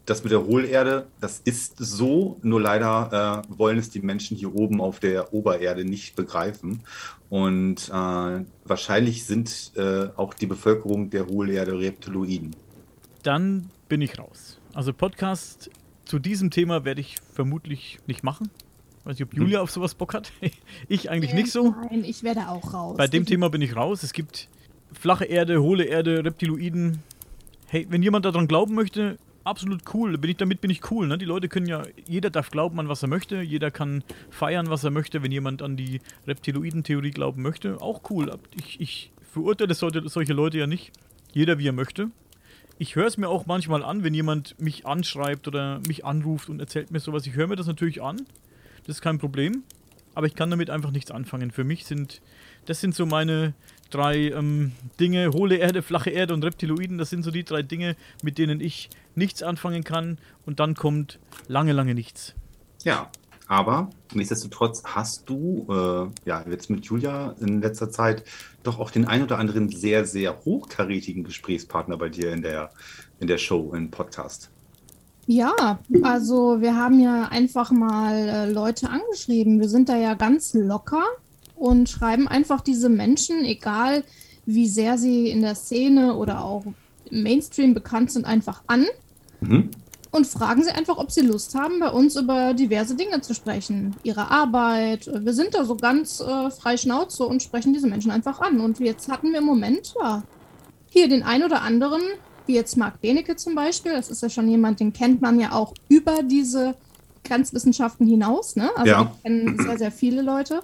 das mit der Hohlerde, das ist so, nur leider äh, wollen es die Menschen hier oben auf der Obererde nicht begreifen. Und äh, wahrscheinlich sind äh, auch die Bevölkerung der Hohlerde Reptiloiden. Dann bin ich raus. Also Podcast zu diesem Thema werde ich vermutlich nicht machen. Weiß nicht, ob Julia hm. auf sowas Bock hat. [laughs] ich eigentlich äh, nicht so. Nein, ich werde auch raus. Bei dem ich Thema bin ich raus. Es gibt flache Erde, hohle Erde, Reptiloiden. Hey, wenn jemand daran glauben möchte, absolut cool. Bin ich, damit bin ich cool. Ne? Die Leute können ja, jeder darf glauben an was er möchte, jeder kann feiern, was er möchte, wenn jemand an die Reptiloiden-Theorie glauben möchte. Auch cool. Ich, ich verurteile solche, solche Leute ja nicht. Jeder wie er möchte ich höre es mir auch manchmal an, wenn jemand mich anschreibt oder mich anruft und erzählt mir sowas. Ich höre mir das natürlich an. Das ist kein Problem. aber ich kann damit einfach nichts anfangen. Für mich sind, das sind so meine drei ähm, Dinge, hohle Erde, flache Erde und Reptiloiden, das sind so die drei Dinge, mit denen ich nichts anfangen kann und dann kommt lange, lange nichts. Ja, aber nichtsdestotrotz hast du äh, ja jetzt mit Julia in letzter Zeit doch auch den ein oder anderen sehr, sehr hochkarätigen Gesprächspartner bei dir in der, in der Show, im Podcast. Ja, also wir haben ja einfach mal äh, Leute angeschrieben. Wir sind da ja ganz locker und schreiben einfach diese Menschen, egal wie sehr sie in der Szene oder auch im Mainstream bekannt sind, einfach an. Mhm und fragen sie einfach, ob sie Lust haben, bei uns über diverse Dinge zu sprechen. Ihre Arbeit. Wir sind da so ganz äh, frei Schnauze und sprechen diese Menschen einfach an. Und jetzt hatten wir im Moment, ja, hier den ein oder anderen, wie jetzt Marc Benecke zum Beispiel. Das ist ja schon jemand, den kennt man ja auch über diese Grenzwissenschaften hinaus. Ne? Also ja. kennen sehr, sehr viele Leute.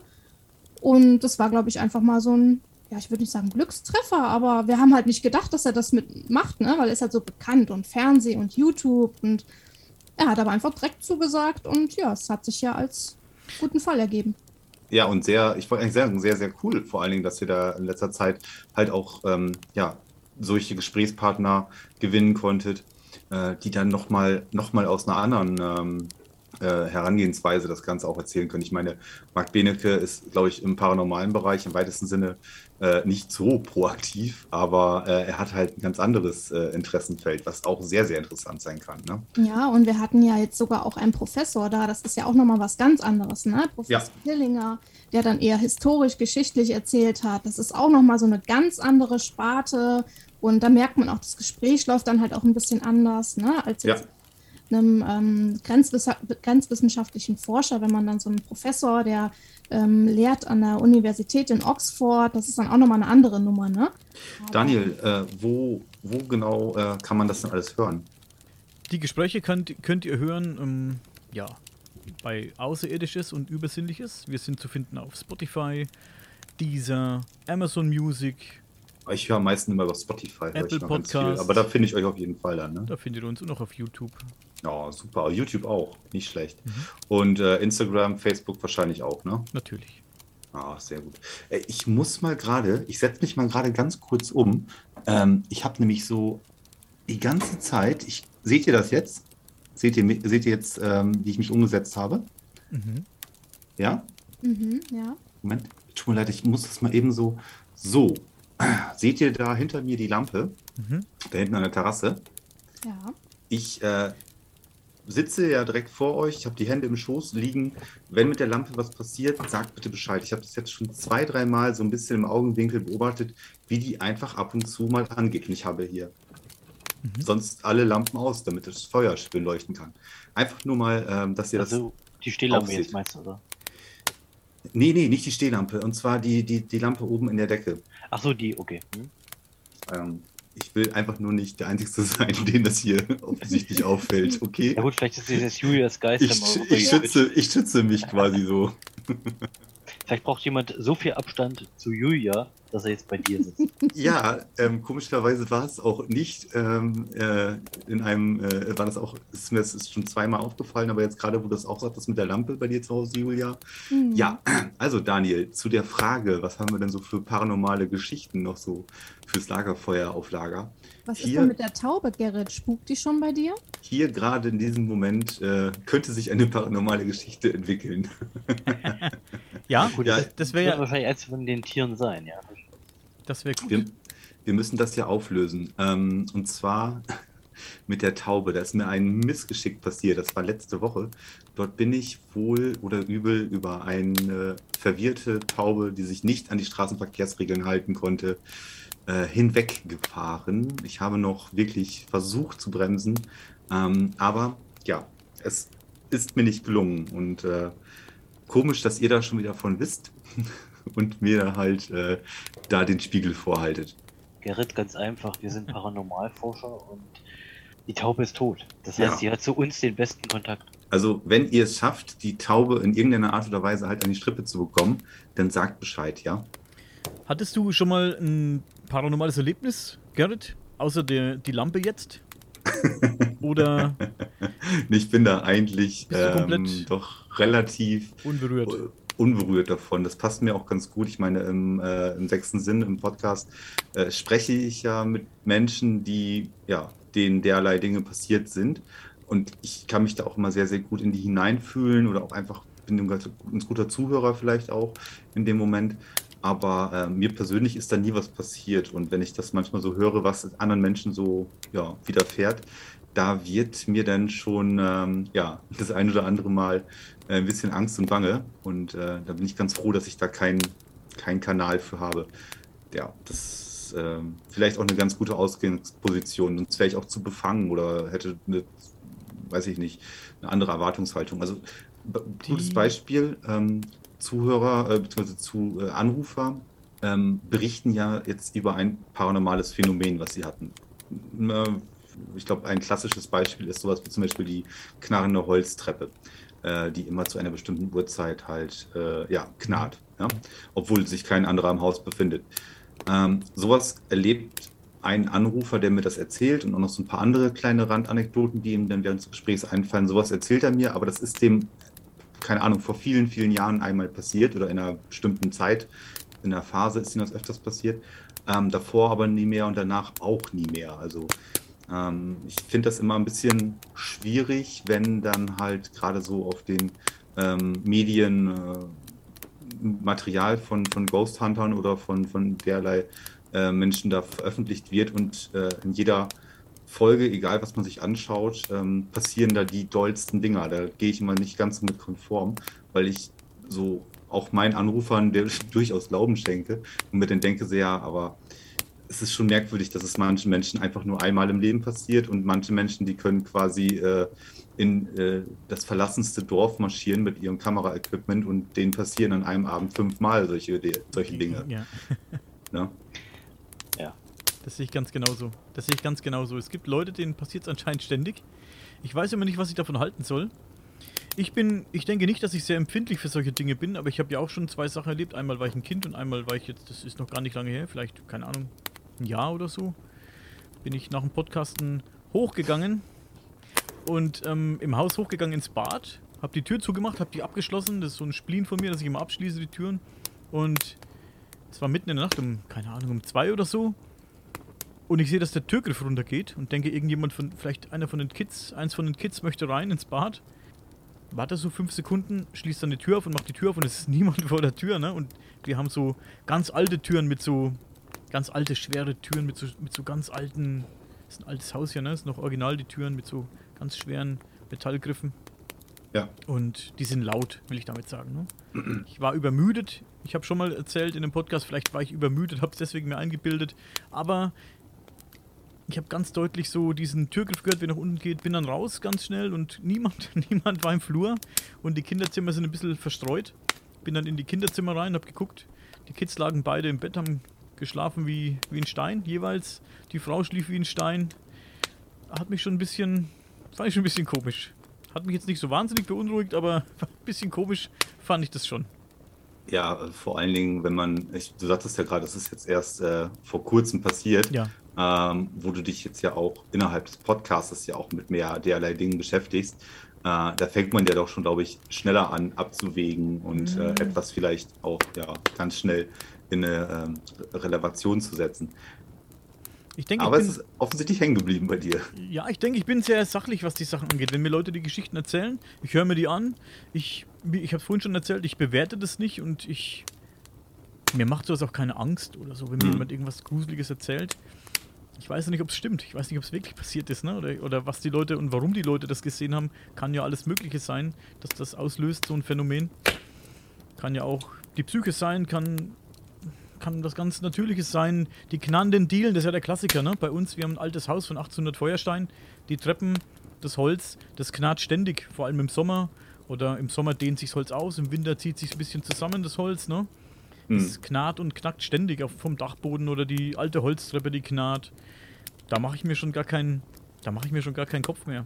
Und das war, glaube ich, einfach mal so ein ja, ich würde nicht sagen Glückstreffer, aber wir haben halt nicht gedacht, dass er das mitmacht, ne? weil er ist halt so bekannt und Fernsehen und YouTube und er hat aber einfach direkt zugesagt und ja, es hat sich ja als guten Fall ergeben. Ja, und sehr, ich wollte eigentlich sagen, sehr, sehr cool, vor allen Dingen, dass ihr da in letzter Zeit halt auch, ähm, ja, solche Gesprächspartner gewinnen konntet, äh, die dann nochmal noch mal aus einer anderen ähm, äh, Herangehensweise das Ganze auch erzählen können. Ich meine, Marc Benecke ist, glaube ich, im paranormalen Bereich im weitesten Sinne äh, nicht so proaktiv, aber äh, er hat halt ein ganz anderes äh, Interessenfeld, was auch sehr, sehr interessant sein kann. Ne? Ja, und wir hatten ja jetzt sogar auch einen Professor da, das ist ja auch nochmal was ganz anderes, ne? Professor ja. Hillinger, der dann eher historisch, geschichtlich erzählt hat. Das ist auch nochmal so eine ganz andere Sparte. Und da merkt man auch, das Gespräch läuft dann halt auch ein bisschen anders, ne? als jetzt ja einem ähm, Grenzwiss grenzwissenschaftlichen Forscher, wenn man dann so einen Professor, der ähm, lehrt an der Universität in Oxford, das ist dann auch nochmal eine andere Nummer, ne? Daniel, äh, wo, wo genau äh, kann man das denn alles hören? Die Gespräche könnt, könnt ihr hören, ähm, ja, bei Außerirdisches und Übersinnliches. Wir sind zu finden auf Spotify, Deezer, Amazon Music, ich höre am meisten immer über Spotify. Apple Podcast. Aber da finde ich euch auf jeden Fall dann. Ne? Da findet ihr uns und auch auf YouTube. Ja, super. YouTube auch. Nicht schlecht. Mhm. Und äh, Instagram, Facebook wahrscheinlich auch, ne? Natürlich. Ah, sehr gut. Äh, ich muss mal gerade, ich setze mich mal gerade ganz kurz um. Ähm, ich habe nämlich so die ganze Zeit, ich, seht ihr das jetzt? Seht ihr, seht ihr jetzt, ähm, wie ich mich umgesetzt habe? Mhm. Ja? Mhm, ja. Moment, tut mir leid, ich muss das mal eben so. So, seht ihr da hinter mir die Lampe? Mhm. Da hinten an der Terrasse? Ja. Ich äh, sitze ja direkt vor euch, ich habe die Hände im Schoß liegen. Wenn mit der Lampe was passiert, sagt bitte Bescheid. Ich habe das jetzt schon zwei, dreimal so ein bisschen im Augenwinkel beobachtet, wie die einfach ab und zu mal angeht. Und ich habe hier mhm. sonst alle Lampen aus, damit das Feuer schön leuchten kann. Einfach nur mal, ähm, dass ihr also, das. Die Stehlampe jetzt meinst du, oder? Nee, nee, nicht die Stehlampe. Und zwar die, die, die Lampe oben in der Decke. Ach so, die, okay. Hm? Ähm, ich will einfach nur nicht der Einzige sein, [laughs] dem das hier offensichtlich auffällt, okay? Ja gut, vielleicht ist das Julius Geist. Ich, ich, schütze, ich schütze mich quasi so. [laughs] Vielleicht braucht jemand so viel Abstand zu Julia, dass er jetzt bei dir sitzt. [laughs] Ja, ähm, komischerweise war es auch nicht ähm, äh, in einem, äh, war das auch, ist mir das ist schon zweimal aufgefallen, aber jetzt gerade, wo du das auch sagtest mit der Lampe bei dir zu Hause, Julia. Mhm. Ja, [clears throat] also Daniel, zu der Frage, was haben wir denn so für paranormale Geschichten noch so fürs Lagerfeuer auf Lager? Was hier, ist denn mit der Taube, Gerrit? Spukt die schon bei dir? Hier gerade in diesem Moment äh, könnte sich eine paranormale Geschichte entwickeln. [laughs] ja, gut, ja, das, das wäre ja wahrscheinlich eins von den Tieren sein, ja. Das wäre gut. Wir, wir, müssen das ja auflösen. Ähm, und zwar [laughs] mit der Taube. Da ist mir ein Missgeschick passiert. Das war letzte Woche. Dort bin ich wohl oder übel über eine verwirrte Taube, die sich nicht an die Straßenverkehrsregeln halten konnte, äh, hinweggefahren. Ich habe noch wirklich versucht zu bremsen, ähm, aber ja, es ist mir nicht gelungen. Und äh, komisch, dass ihr da schon wieder von wisst [laughs] und mir halt äh, da den Spiegel vorhaltet. Gerrit, ganz einfach, wir sind Paranormalforscher und die Taube ist tot. Das heißt, ja. sie hat zu uns den besten Kontakt. Also, wenn ihr es schafft, die Taube in irgendeiner Art oder Weise halt an die Strippe zu bekommen, dann sagt Bescheid, ja? Hattest du schon mal ein paranormales Erlebnis, Gerrit? Außer der, die Lampe jetzt? [laughs] Oder? Ich bin da eigentlich ähm, doch relativ unberührt. unberührt davon. Das passt mir auch ganz gut. Ich meine, im, äh, im sechsten Sinn, im Podcast, äh, spreche ich ja mit Menschen, die, ja, denen derlei Dinge passiert sind. Und ich kann mich da auch immer sehr, sehr gut in die hineinfühlen oder auch einfach bin ein ganz guter Zuhörer vielleicht auch in dem Moment. Aber äh, mir persönlich ist da nie was passiert. Und wenn ich das manchmal so höre, was anderen Menschen so ja, widerfährt, da wird mir dann schon ähm, ja, [laughs] das ein oder andere Mal äh, ein bisschen Angst und Bange. Und äh, da bin ich ganz froh, dass ich da keinen kein Kanal für habe. Ja, das ist äh, vielleicht auch eine ganz gute Ausgangsposition. Sonst wäre ich auch zu befangen oder hätte eine, weiß ich nicht, eine andere Erwartungshaltung. Also gutes Beispiel, ähm, Zuhörer äh, bzw. zu äh, Anrufer ähm, berichten ja jetzt über ein paranormales Phänomen, was sie hatten. Ich glaube, ein klassisches Beispiel ist sowas wie zum Beispiel die knarrende Holztreppe, äh, die immer zu einer bestimmten Uhrzeit halt äh, ja, knarrt, ja? obwohl sich kein anderer im Haus befindet. Ähm, sowas erlebt ein Anrufer, der mir das erzählt und auch noch so ein paar andere kleine Randanekdoten, die ihm dann während des Gesprächs einfallen. Sowas erzählt er mir, aber das ist dem, keine Ahnung, vor vielen, vielen Jahren einmal passiert oder in einer bestimmten Zeit, in einer Phase ist ihm das öfters passiert. Ähm, davor aber nie mehr und danach auch nie mehr. Also ähm, ich finde das immer ein bisschen schwierig, wenn dann halt gerade so auf den ähm, Medien äh, Material von, von Ghost Huntern oder von, von derlei äh, Menschen da veröffentlicht wird und äh, in jeder Folge, egal was man sich anschaut, ähm, passieren da die dollsten Dinger. Da gehe ich immer nicht ganz mit konform, weil ich so auch meinen Anrufern der [laughs] durchaus Glauben schenke und mir dann denke, sehr, aber es ist schon merkwürdig, dass es manchen Menschen einfach nur einmal im Leben passiert und manche Menschen, die können quasi äh, in äh, das verlassenste Dorf marschieren mit ihrem Kameraequipment und denen passieren an einem Abend fünfmal solche, solche Dinge. Ja. ja. Das sehe ich ganz genauso. Das sehe ich ganz genauso. Es gibt Leute, denen passiert es anscheinend ständig. Ich weiß immer nicht, was ich davon halten soll. Ich bin, ich denke nicht, dass ich sehr empfindlich für solche Dinge bin, aber ich habe ja auch schon zwei Sachen erlebt. Einmal war ich ein Kind und einmal war ich jetzt, das ist noch gar nicht lange her, vielleicht, keine Ahnung, ein Jahr oder so, bin ich nach dem Podcasten hochgegangen und ähm, im Haus hochgegangen ins Bad, habe die Tür zugemacht, habe die abgeschlossen. Das ist so ein Spleen von mir, dass ich immer abschließe die Türen. Und es war mitten in der Nacht um, keine Ahnung, um zwei oder so. Und ich sehe, dass der Türgriff runtergeht und denke, irgendjemand von, vielleicht einer von den Kids, eins von den Kids möchte rein ins Bad. Warte so fünf Sekunden, schließt dann die Tür auf und macht die Tür auf und es ist [laughs] niemand vor der Tür, ne? Und wir haben so ganz alte Türen mit so ganz alte, schwere Türen mit so, mit so ganz alten. Das ist ein altes Haus hier, ne? Das sind noch original die Türen mit so ganz schweren Metallgriffen. Ja. Und die sind laut, will ich damit sagen. Ne? Ich war übermüdet. Ich habe schon mal erzählt in dem Podcast, vielleicht war ich übermüdet, habe es deswegen mir eingebildet. Aber ich habe ganz deutlich so diesen Türgriff gehört, wie nach unten geht, bin dann raus ganz schnell und niemand, [laughs] niemand war im Flur und die Kinderzimmer sind ein bisschen verstreut. Bin dann in die Kinderzimmer rein, habe geguckt. Die Kids lagen beide im Bett, haben geschlafen wie, wie ein Stein jeweils. Die Frau schlief wie ein Stein. Hat mich schon ein bisschen, fand ich schon ein bisschen komisch. Hat mich jetzt nicht so wahnsinnig beunruhigt, aber [laughs] ein bisschen komisch fand ich das schon. Ja, vor allen Dingen, wenn man, ich, du sagtest ja gerade, das ist jetzt erst äh, vor kurzem passiert, ja. Ähm, wo du dich jetzt ja auch innerhalb des Podcasts ja auch mit mehr derlei Dingen beschäftigst. Äh, da fängt man ja doch schon, glaube ich, schneller an abzuwägen und äh, mhm. äh, etwas vielleicht auch ja, ganz schnell in eine ähm, Relation zu setzen. Denke, Aber bin, es ist offensichtlich hängen geblieben bei dir. Ja, ich denke, ich bin sehr sachlich, was die Sachen angeht. Wenn mir Leute die Geschichten erzählen, ich höre mir die an. Ich, ich habe vorhin schon erzählt, ich bewerte das nicht und ich. Mir macht sowas auch keine Angst oder so, wenn mir mhm. jemand irgendwas Gruseliges erzählt. Ich weiß ja nicht, ob es stimmt. Ich weiß nicht, ob es wirklich passiert ist, ne? Oder, oder was die Leute und warum die Leute das gesehen haben. Kann ja alles Mögliche sein, dass das auslöst, so ein Phänomen. Kann ja auch die Psyche sein, kann kann was ganz Natürliches sein. Die knarrenden Dielen, das ist ja der Klassiker, ne? Bei uns, wir haben ein altes Haus von 1800 Feuerstein. Die Treppen, das Holz, das knarrt ständig, vor allem im Sommer. Oder im Sommer dehnt sich das Holz aus, im Winter zieht sich ein bisschen zusammen, das Holz, ne? Es hm. knarrt und knackt ständig auf, vom Dachboden oder die alte Holztreppe, die knarrt. Da mache ich mir schon gar keinen, da mache ich mir schon gar keinen Kopf mehr.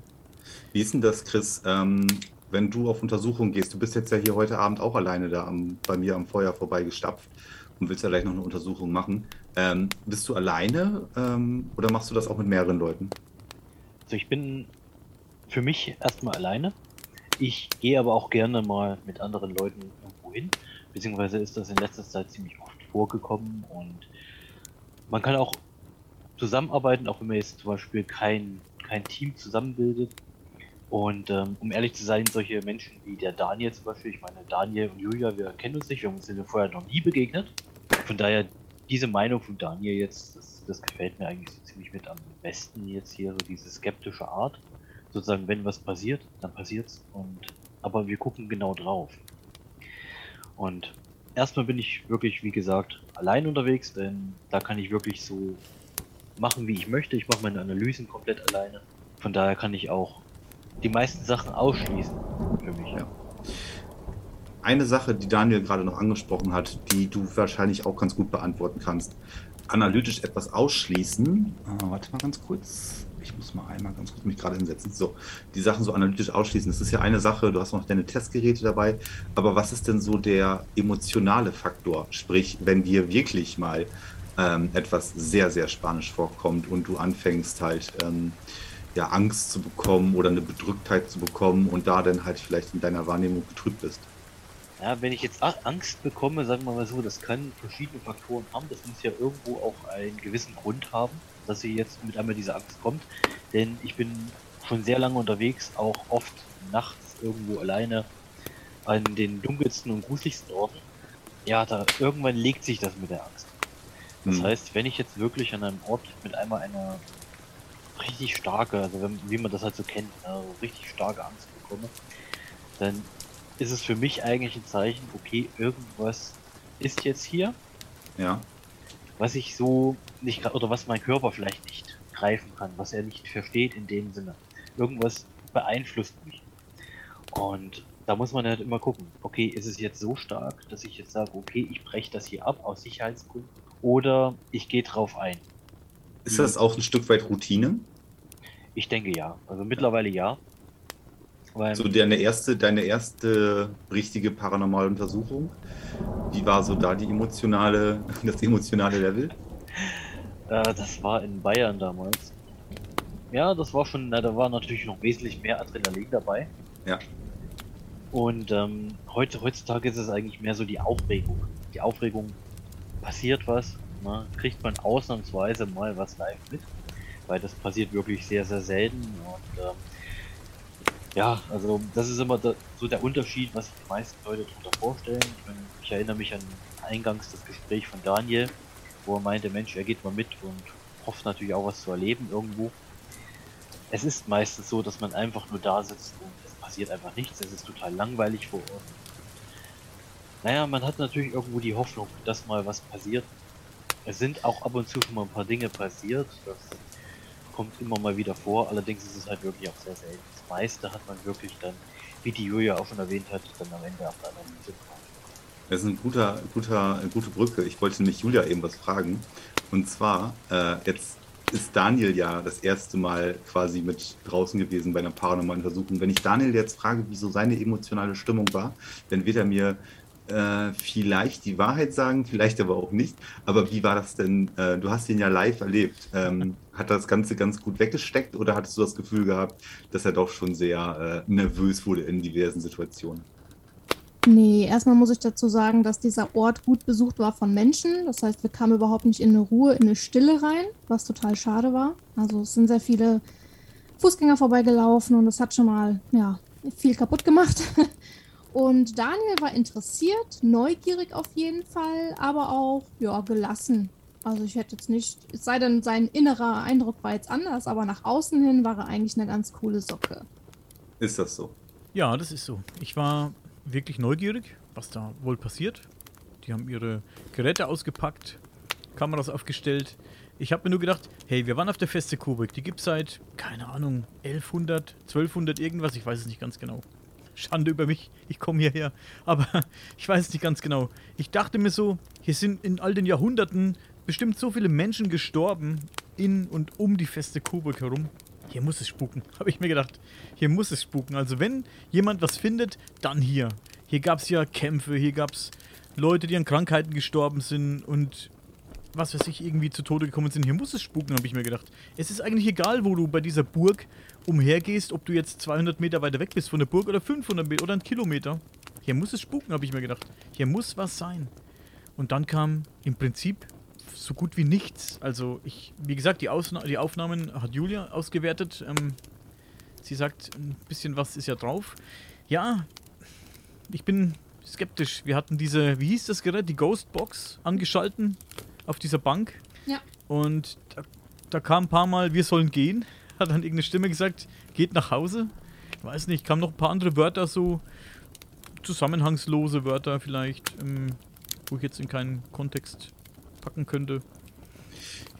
Wie ist denn das, Chris? Ähm, wenn du auf Untersuchung gehst, du bist jetzt ja hier heute Abend auch alleine da am, bei mir am Feuer vorbeigestapft und willst ja gleich noch eine Untersuchung machen. Ähm, bist du alleine ähm, oder machst du das auch mit mehreren Leuten? Also ich bin für mich erstmal alleine. Ich gehe aber auch gerne mal mit anderen Leuten irgendwo hin. Beziehungsweise ist das in letzter Zeit ziemlich oft vorgekommen und man kann auch zusammenarbeiten, auch wenn man jetzt zum Beispiel kein, kein Team zusammenbildet. Und ähm, um ehrlich zu sein, solche Menschen wie der Daniel zum Beispiel, ich meine, Daniel und Julia, wir kennen uns nicht, wir sind vorher noch nie begegnet. Von daher, diese Meinung von Daniel jetzt, das, das gefällt mir eigentlich so ziemlich mit am besten jetzt hier, so diese skeptische Art. Sozusagen, wenn was passiert, dann passiert's. Und aber wir gucken genau drauf. Und erstmal bin ich wirklich, wie gesagt, allein unterwegs, denn da kann ich wirklich so machen, wie ich möchte. Ich mache meine Analysen komplett alleine. Von daher kann ich auch die meisten Sachen ausschließen für mich. Ja. Eine Sache, die Daniel gerade noch angesprochen hat, die du wahrscheinlich auch ganz gut beantworten kannst. Analytisch etwas ausschließen. Ah, warte mal ganz kurz. Ich muss mal einmal ganz kurz mich gerade hinsetzen. So, die Sachen so analytisch ausschließen. Das ist ja eine Sache, du hast noch deine Testgeräte dabei. Aber was ist denn so der emotionale Faktor? Sprich, wenn dir wirklich mal ähm, etwas sehr, sehr spanisch vorkommt und du anfängst halt ähm, ja, Angst zu bekommen oder eine Bedrücktheit zu bekommen und da dann halt vielleicht in deiner Wahrnehmung getrübt bist. Ja, wenn ich jetzt Angst bekomme, sagen wir mal so, das kann verschiedene Faktoren haben. Das muss ja irgendwo auch einen gewissen Grund haben, dass sie jetzt mit einmal diese Angst kommt. Denn ich bin schon sehr lange unterwegs, auch oft nachts irgendwo alleine an den dunkelsten und gruseligsten Orten. Ja, da irgendwann legt sich das mit der Angst. Das hm. heißt, wenn ich jetzt wirklich an einem Ort mit einmal eine richtig starke, also wenn, wie man das halt so kennt, also richtig starke Angst bekomme, dann ist es für mich eigentlich ein Zeichen, okay, irgendwas ist jetzt hier. Ja. Was ich so nicht, oder was mein Körper vielleicht nicht greifen kann, was er nicht versteht in dem Sinne. Irgendwas beeinflusst mich. Und da muss man halt immer gucken, okay, ist es jetzt so stark, dass ich jetzt sage, okay, ich breche das hier ab aus Sicherheitsgründen oder ich gehe drauf ein. Ist das auch ein Stück weit Routine? Ich denke ja. Also mittlerweile ja. Weil so deine erste, deine erste richtige paranormale Untersuchung, wie war so da die emotionale, [laughs] das emotionale Level? Äh, das war in Bayern damals. Ja, das war schon, na, da war natürlich noch wesentlich mehr Adrenalin dabei. Ja. Und ähm, heute, heutzutage ist es eigentlich mehr so die Aufregung. Die Aufregung, passiert was, ne, kriegt man ausnahmsweise mal was live mit, weil das passiert wirklich sehr, sehr selten. Und ähm, ja, also das ist immer da, so der Unterschied, was die meisten Leute darunter vorstellen. Ich, mein, ich erinnere mich an eingangs das Gespräch von Daniel, wo er meinte, Mensch, er geht mal mit und hofft natürlich auch was zu erleben irgendwo. Es ist meistens so, dass man einfach nur da sitzt und es passiert einfach nichts. Es ist total langweilig vor Ort. Naja, man hat natürlich irgendwo die Hoffnung, dass mal was passiert. Es sind auch ab und zu schon mal ein paar Dinge passiert. Das kommt immer mal wieder vor. Allerdings ist es halt wirklich auch sehr selten. Das meiste hat man wirklich dann, wie die Julia auch schon erwähnt hat, dann am Ende auf der Analyse Das ist ein guter, guter, eine gute Brücke. Ich wollte nämlich Julia eben was fragen. Und zwar, äh, jetzt ist Daniel ja das erste Mal quasi mit draußen gewesen bei einer paranormalen Versuchung. Wenn ich Daniel jetzt frage, wie so seine emotionale Stimmung war, dann wird er mir äh, vielleicht die Wahrheit sagen, vielleicht aber auch nicht. Aber wie war das denn? Äh, du hast ihn ja live erlebt. Ähm, hat das Ganze ganz gut weggesteckt oder hattest du das Gefühl gehabt, dass er doch schon sehr äh, nervös wurde in diversen Situationen? Nee, erstmal muss ich dazu sagen, dass dieser Ort gut besucht war von Menschen. Das heißt, wir kamen überhaupt nicht in eine Ruhe, in eine Stille rein, was total schade war. Also es sind sehr viele Fußgänger vorbeigelaufen und das hat schon mal ja, viel kaputt gemacht. [laughs] Und Daniel war interessiert, neugierig auf jeden Fall, aber auch ja, gelassen. Also ich hätte jetzt nicht, es sei denn, sein innerer Eindruck war jetzt anders, aber nach außen hin war er eigentlich eine ganz coole Socke. Ist das so? Ja, das ist so. Ich war wirklich neugierig, was da wohl passiert. Die haben ihre Geräte ausgepackt, Kameras aufgestellt. Ich habe mir nur gedacht, hey, wir waren auf der Feste Kubik. Die gibt es seit, keine Ahnung, 1100, 1200 irgendwas, ich weiß es nicht ganz genau. Schande über mich, ich komme hierher. Aber [laughs] ich weiß nicht ganz genau. Ich dachte mir so, hier sind in all den Jahrhunderten bestimmt so viele Menschen gestorben in und um die feste Coburg herum. Hier muss es spuken, [laughs] habe ich mir gedacht. Hier muss es spuken. Also wenn jemand was findet, dann hier. Hier gab es ja Kämpfe, hier gab es Leute, die an Krankheiten gestorben sind und was weiß ich, irgendwie zu Tode gekommen sind. Hier muss es spuken, habe ich mir gedacht. Es ist eigentlich egal, wo du bei dieser Burg umhergehst, ob du jetzt 200 Meter weiter weg bist von der Burg oder 500 Meter oder einen Kilometer. Hier muss es spuken, habe ich mir gedacht. Hier muss was sein. Und dann kam im Prinzip so gut wie nichts. Also ich, wie gesagt, die, Ausna die Aufnahmen hat Julia ausgewertet. Ähm, sie sagt, ein bisschen was ist ja drauf. Ja, ich bin skeptisch. Wir hatten diese, wie hieß das Gerät, die Ghostbox angeschalten auf dieser Bank. Ja. Und da, da kam ein paar Mal, wir sollen gehen. [laughs] Hat dann irgendeine Stimme gesagt, geht nach Hause. Ich weiß nicht, kamen noch ein paar andere Wörter, so zusammenhangslose Wörter vielleicht, ähm, wo ich jetzt in keinen Kontext packen könnte.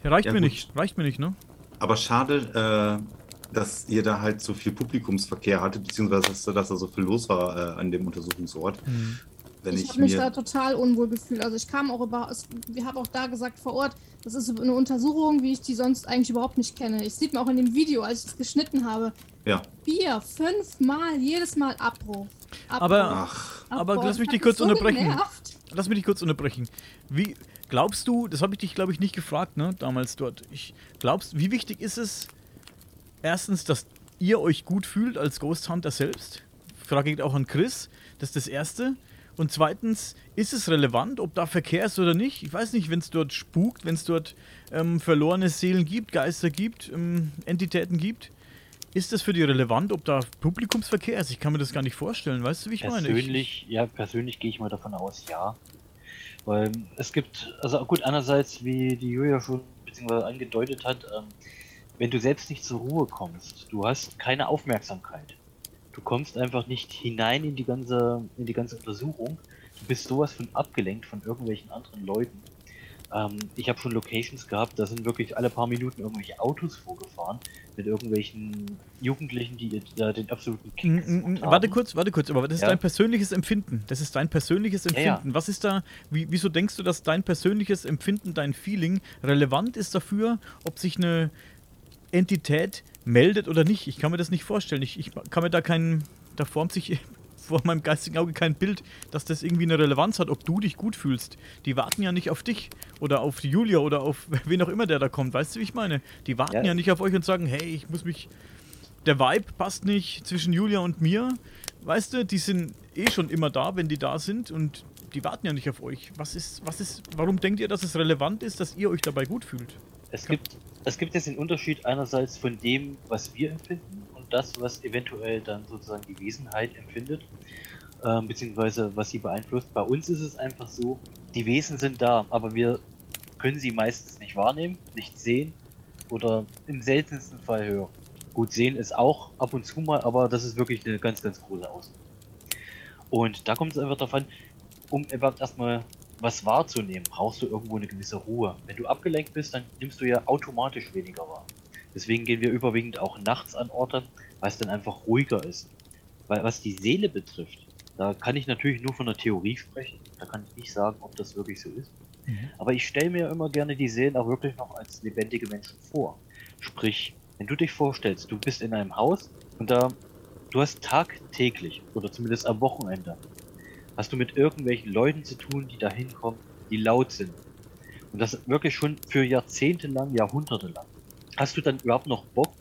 Ja, reicht ja, mir gut. nicht, reicht mir nicht, ne? Aber schade, äh, dass ihr da halt so viel Publikumsverkehr hattet, beziehungsweise dass, dass da so viel los war äh, an dem Untersuchungsort. Mhm. Wenn ich, ich habe mich da total unwohl gefühlt. Also ich kam auch über, wir haben auch da gesagt vor Ort, das ist eine Untersuchung, wie ich die sonst eigentlich überhaupt nicht kenne. Ich sieht man auch in dem Video, als ich es geschnitten habe. Ja. Vier, fünf Mal, jedes Mal Abbruch. Abbruch. Aber, Ach. aber lass mich dich kurz so unterbrechen. Genervt. Lass mich dich kurz unterbrechen. Wie glaubst du, das habe ich dich glaube ich nicht gefragt, ne, damals dort. Ich glaubst, wie wichtig ist es erstens, dass ihr euch gut fühlt als Ghost Hunter selbst? Frage geht auch an Chris. Das ist das erste. Und zweitens, ist es relevant, ob da Verkehr ist oder nicht? Ich weiß nicht, wenn es dort spukt, wenn es dort ähm, verlorene Seelen gibt, Geister gibt, ähm, Entitäten gibt. Ist das für die relevant, ob da Publikumsverkehr ist? Ich kann mir das gar nicht vorstellen. Weißt du, wie ich persönlich, meine? Persönlich, ja, persönlich gehe ich mal davon aus, ja. Weil es gibt, also gut, einerseits, wie die Julia schon beziehungsweise angedeutet hat, ähm, wenn du selbst nicht zur Ruhe kommst, du hast keine Aufmerksamkeit Du kommst einfach nicht hinein in die ganze, in die ganze Untersuchung. Du bist sowas von abgelenkt von irgendwelchen anderen Leuten. Ähm, ich habe schon Locations gehabt, da sind wirklich alle paar Minuten irgendwelche Autos vorgefahren mit irgendwelchen Jugendlichen, die äh, den absoluten Kick mm, Warte kurz, warte kurz, aber das ist ja. dein persönliches Empfinden. Das ist dein persönliches Empfinden. Ja, ja. Was ist da, wie, wieso denkst du, dass dein persönliches Empfinden, dein Feeling relevant ist dafür, ob sich eine Entität meldet oder nicht. Ich kann mir das nicht vorstellen. Ich, ich kann mir da keinen, da formt sich [laughs] vor meinem geistigen Auge kein Bild, dass das irgendwie eine Relevanz hat, ob du dich gut fühlst. Die warten ja nicht auf dich oder auf Julia oder auf [laughs] wen auch immer der da kommt. Weißt du, wie ich meine? Die warten ja, ja nicht auf euch und sagen, hey, ich muss mich. Der Vibe passt nicht zwischen Julia und mir. Weißt du, die sind eh schon immer da, wenn die da sind und die warten ja nicht auf euch. Was ist, was ist, warum denkt ihr, dass es relevant ist, dass ihr euch dabei gut fühlt? Es gibt, es gibt jetzt den Unterschied einerseits von dem, was wir empfinden und das, was eventuell dann sozusagen die Wesenheit empfindet, äh, beziehungsweise was sie beeinflusst. Bei uns ist es einfach so, die Wesen sind da, aber wir können sie meistens nicht wahrnehmen, nicht sehen oder im seltensten Fall hören. Gut, sehen ist auch ab und zu mal, aber das ist wirklich eine ganz, ganz große Ausnahme. Und da kommt es einfach davon, um überhaupt erstmal was wahrzunehmen, brauchst du irgendwo eine gewisse Ruhe. Wenn du abgelenkt bist, dann nimmst du ja automatisch weniger wahr. Deswegen gehen wir überwiegend auch nachts an Orte, weil es dann einfach ruhiger ist. Weil was die Seele betrifft, da kann ich natürlich nur von der Theorie sprechen. Da kann ich nicht sagen, ob das wirklich so ist. Mhm. Aber ich stelle mir immer gerne die Seelen auch wirklich noch als lebendige Menschen vor. Sprich, wenn du dich vorstellst, du bist in einem Haus und da du hast tagtäglich oder zumindest am Wochenende hast du mit irgendwelchen Leuten zu tun, die da hinkommen, die laut sind. Und das wirklich schon für Jahrzehnte lang, Jahrhunderte lang. Hast du dann überhaupt noch Bock,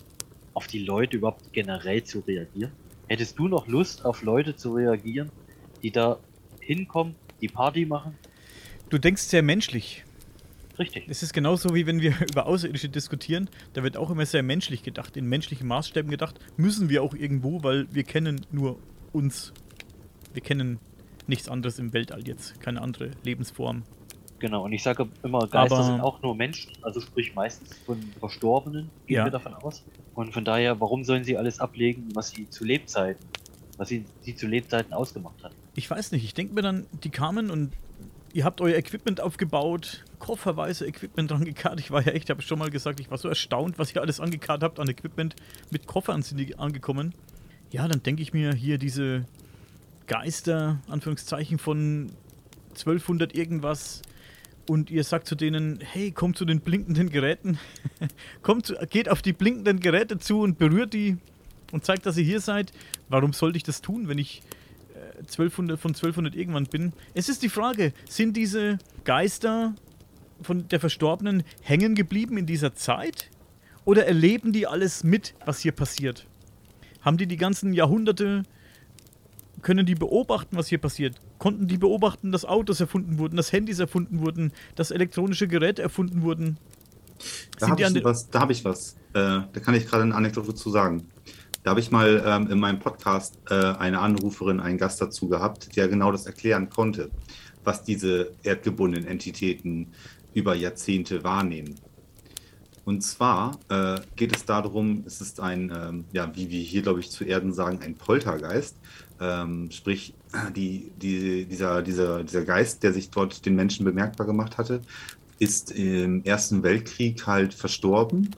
auf die Leute überhaupt generell zu reagieren? Hättest du noch Lust, auf Leute zu reagieren, die da hinkommen, die Party machen? Du denkst sehr menschlich. Richtig. Es ist genauso wie wenn wir [laughs] über Außerirdische diskutieren. Da wird auch immer sehr menschlich gedacht, in menschlichen Maßstäben gedacht. Müssen wir auch irgendwo, weil wir kennen nur uns. Wir kennen nichts anderes im Weltall jetzt, keine andere Lebensform. Genau, und ich sage immer, Geister Aber sind auch nur Menschen, also sprich meistens von Verstorbenen, gehen ja. wir davon aus. Und von daher, warum sollen sie alles ablegen, was sie zu Lebzeiten, was sie, sie zu Lebzeiten ausgemacht hat? Ich weiß nicht, ich denke mir dann, die kamen und ihr habt euer Equipment aufgebaut, kofferweise Equipment dran gekarrt. Ich war ja echt, habe schon mal gesagt, ich war so erstaunt, was ihr alles angekarrt habt an Equipment. Mit Koffern sind die angekommen. Ja, dann denke ich mir hier diese Geister, Anführungszeichen, von 1200 irgendwas und ihr sagt zu denen, hey, kommt zu den blinkenden Geräten, [laughs] kommt, geht auf die blinkenden Geräte zu und berührt die und zeigt, dass ihr hier seid. Warum sollte ich das tun, wenn ich 1200, äh, von 1200 irgendwann bin? Es ist die Frage, sind diese Geister von der Verstorbenen hängen geblieben in dieser Zeit? Oder erleben die alles mit, was hier passiert? Haben die die ganzen Jahrhunderte können die beobachten, was hier passiert? Konnten die beobachten, dass Autos erfunden wurden, dass Handys erfunden wurden, dass elektronische Geräte erfunden wurden? Da habe ich, was, da hab ich was. Äh, da kann ich gerade eine Anekdote zu sagen. Da habe ich mal ähm, in meinem Podcast äh, eine Anruferin, einen Gast dazu gehabt, der genau das erklären konnte, was diese erdgebundenen Entitäten über Jahrzehnte wahrnehmen. Und zwar äh, geht es darum, es ist ein, ähm, ja, wie wir hier, glaube ich, zu Erden sagen, ein Poltergeist. Ähm, sprich, die, die, dieser, dieser, dieser Geist, der sich dort den Menschen bemerkbar gemacht hatte, ist im Ersten Weltkrieg halt verstorben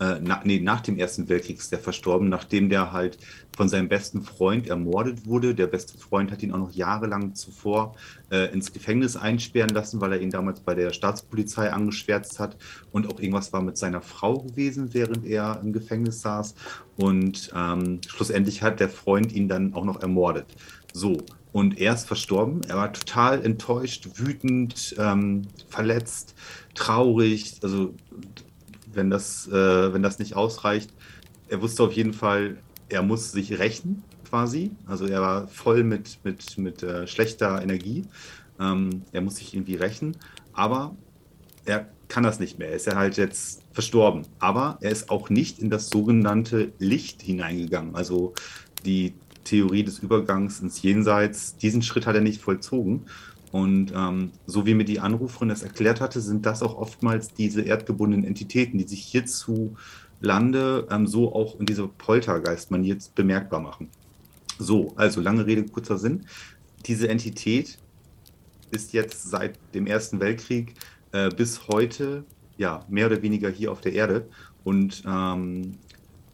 äh, na, nee, nach dem Ersten Weltkrieg ist der verstorben, nachdem der halt von seinem besten Freund ermordet wurde. Der beste Freund hat ihn auch noch jahrelang zuvor äh, ins Gefängnis einsperren lassen, weil er ihn damals bei der Staatspolizei angeschwärzt hat und auch irgendwas war mit seiner Frau gewesen, während er im Gefängnis saß. Und ähm, schlussendlich hat der Freund ihn dann auch noch ermordet. So, und er ist verstorben. Er war total enttäuscht, wütend, ähm, verletzt, traurig. Also wenn das, äh, wenn das nicht ausreicht. Er wusste auf jeden Fall, er muss sich rächen quasi. Also er war voll mit, mit, mit äh, schlechter Energie. Ähm, er muss sich irgendwie rächen. Aber er kann das nicht mehr. Er ist ja halt jetzt verstorben. Aber er ist auch nicht in das sogenannte Licht hineingegangen. Also die Theorie des Übergangs ins Jenseits, diesen Schritt hat er nicht vollzogen. Und ähm, so wie mir die Anruferin das erklärt hatte, sind das auch oftmals diese erdgebundenen Entitäten, die sich hierzulande ähm, so auch in dieser Poltergeist-Manier bemerkbar machen. So, also lange Rede, kurzer Sinn. Diese Entität ist jetzt seit dem Ersten Weltkrieg äh, bis heute ja mehr oder weniger hier auf der Erde. Und ähm,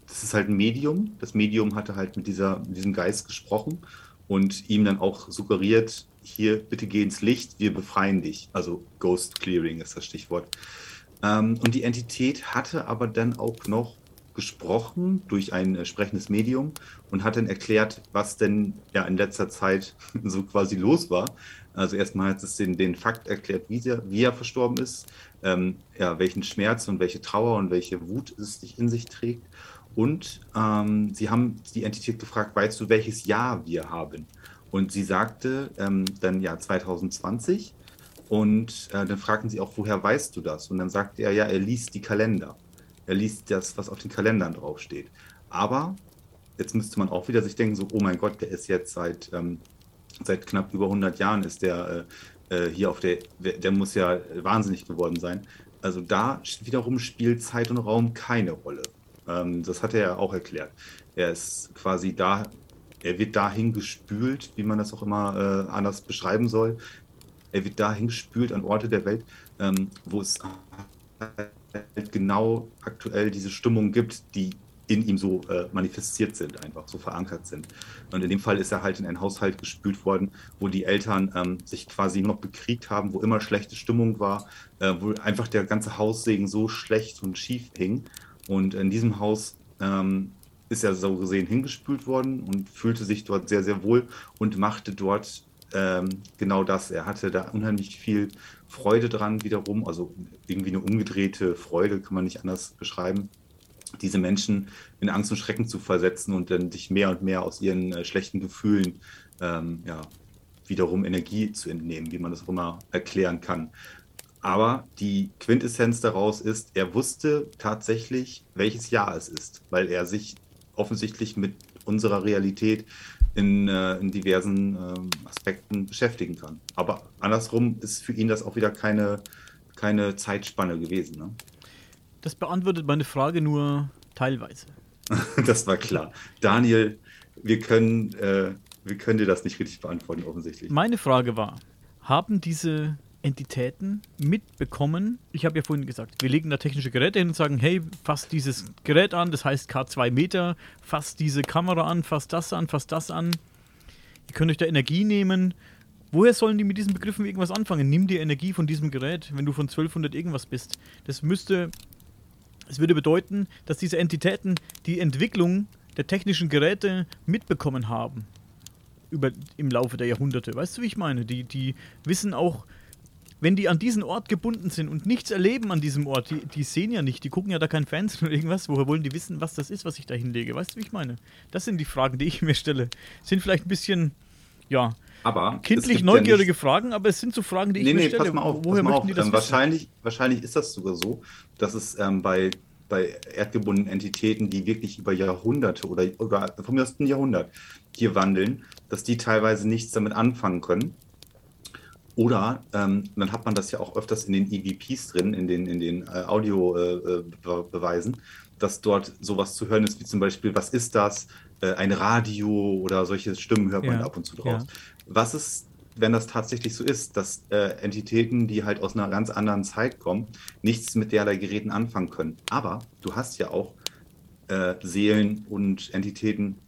das ist halt ein Medium. Das Medium hatte halt mit, dieser, mit diesem Geist gesprochen und ihm dann auch suggeriert, hier, bitte geh ins Licht, wir befreien dich. Also Ghost Clearing ist das Stichwort. Ähm, und die Entität hatte aber dann auch noch gesprochen durch ein äh, sprechendes Medium und hat dann erklärt, was denn ja in letzter Zeit [laughs] so quasi los war. Also erstmal hat es den, den Fakt erklärt, wie er, wie er verstorben ist, ähm, ja, welchen Schmerz und welche Trauer und welche Wut es sich in sich trägt. Und ähm, sie haben die Entität gefragt, weißt du, welches Jahr wir haben? Und sie sagte ähm, dann ja 2020. Und äh, dann fragten sie auch, woher weißt du das? Und dann sagte er, ja, er liest die Kalender. Er liest das, was auf den Kalendern draufsteht. Aber jetzt müsste man auch wieder sich denken, so, oh mein Gott, der ist jetzt seit, ähm, seit knapp über 100 Jahren ist der äh, äh, hier auf der, der muss ja wahnsinnig geworden sein. Also da wiederum spielt Zeit und Raum keine Rolle. Ähm, das hat er ja auch erklärt. Er ist quasi da er wird dahin gespült, wie man das auch immer äh, anders beschreiben soll. Er wird dahin gespült an Orte der Welt, ähm, wo es halt genau aktuell diese Stimmung gibt, die in ihm so äh, manifestiert sind, einfach so verankert sind. Und in dem Fall ist er halt in einen Haushalt gespült worden, wo die Eltern ähm, sich quasi noch bekriegt haben, wo immer schlechte Stimmung war, äh, wo einfach der ganze Haussegen so schlecht und schief hing. Und in diesem Haus ähm, ist er so gesehen hingespült worden und fühlte sich dort sehr, sehr wohl und machte dort ähm, genau das. Er hatte da unheimlich viel Freude dran wiederum, also irgendwie eine umgedrehte Freude, kann man nicht anders beschreiben, diese Menschen in Angst und Schrecken zu versetzen und dann sich mehr und mehr aus ihren äh, schlechten Gefühlen ähm, ja, wiederum Energie zu entnehmen, wie man das auch immer erklären kann. Aber die Quintessenz daraus ist, er wusste tatsächlich, welches Jahr es ist, weil er sich offensichtlich mit unserer Realität in, äh, in diversen äh, Aspekten beschäftigen kann. Aber andersrum ist für ihn das auch wieder keine, keine Zeitspanne gewesen. Ne? Das beantwortet meine Frage nur teilweise. [laughs] das war klar. Daniel, wir können, äh, wir können dir das nicht richtig beantworten, offensichtlich. Meine Frage war, haben diese Entitäten mitbekommen. Ich habe ja vorhin gesagt, wir legen da technische Geräte hin und sagen, hey, fass dieses Gerät an, das heißt K2 Meter, fass diese Kamera an, fass das an, fass das an. Ihr könnt euch da Energie nehmen. Woher sollen die mit diesen Begriffen irgendwas anfangen? Nimm dir Energie von diesem Gerät, wenn du von 1200 irgendwas bist. Das müsste, es würde bedeuten, dass diese Entitäten die Entwicklung der technischen Geräte mitbekommen haben. Über, im Laufe der Jahrhunderte. Weißt du, wie ich meine? Die, die wissen auch, wenn die an diesen Ort gebunden sind und nichts erleben an diesem Ort, die, die sehen ja nicht, die gucken ja da kein Fernsehen oder irgendwas, woher wollen die wissen, was das ist, was ich da hinlege? Weißt du, wie ich meine? Das sind die Fragen, die ich mir stelle. Sind vielleicht ein bisschen ja, Aber kindlich ja neugierige nicht- Fragen, aber es sind so Fragen, die ich Nee, mir nee, stelle. pass mal auf. Woher pass mal möchten auf. die das ähm, wahrscheinlich, wahrscheinlich ist das sogar so, dass es ähm, bei, bei erdgebundenen Entitäten, die wirklich über Jahrhunderte oder, oder aus ein Jahrhundert hier wandeln, dass die teilweise nichts damit anfangen können. Oder ähm, dann hat man das ja auch öfters in den EVPs drin, in den, in den äh, Audiobeweisen, dass dort sowas zu hören ist, wie zum Beispiel, was ist das? Äh, ein Radio oder solche Stimmen hört man Ja, ab und zu draus. ja. Was ist, wenn das tatsächlich so ist, dass äh, Entitäten, die halt aus einer ganz anderen Zeit kommen, nichts mit derlei Geräten anfangen können? Aber du hast ja auch äh, Seelen und Entitäten,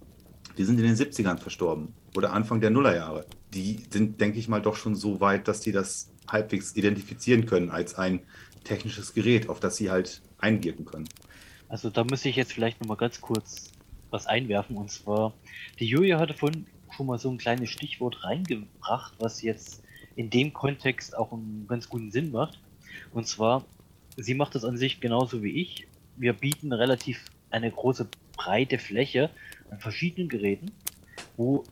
die sind in den 70ern verstorben oder Anfang der Nullerjahre. Die sind, denke ich mal, doch schon so weit, dass die das halbwegs identifizieren können als ein technisches Gerät, auf das sie halt einwirken können. Also da muss ich jetzt vielleicht nochmal ganz kurz was einwerfen. Und zwar, die Julia hatte vorhin schon mal so ein kleines Stichwort reingebracht, was jetzt in dem Kontext auch einen ganz guten Sinn macht. Und zwar, sie macht das an sich genauso wie ich. Wir bieten relativ eine große breite Fläche an verschiedenen Geräten, wo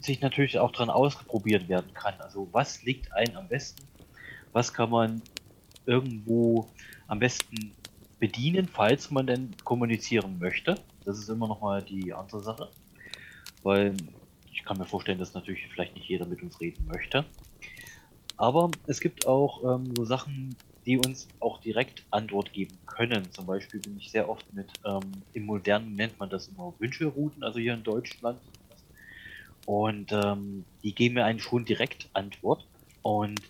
sich natürlich auch dran ausprobiert werden kann. Also was liegt einem am besten? Was kann man irgendwo am besten bedienen, falls man denn kommunizieren möchte. Das ist immer noch mal die andere Sache. Weil ich kann mir vorstellen, dass natürlich vielleicht nicht jeder mit uns reden möchte. Aber es gibt auch ähm, so Sachen, die uns auch direkt Antwort geben können. Zum Beispiel bin ich sehr oft mit, ähm, im Modernen nennt man das immer Wünschelrouten, also hier in Deutschland. Und ähm, die geben mir einen schon direkt Antwort. Und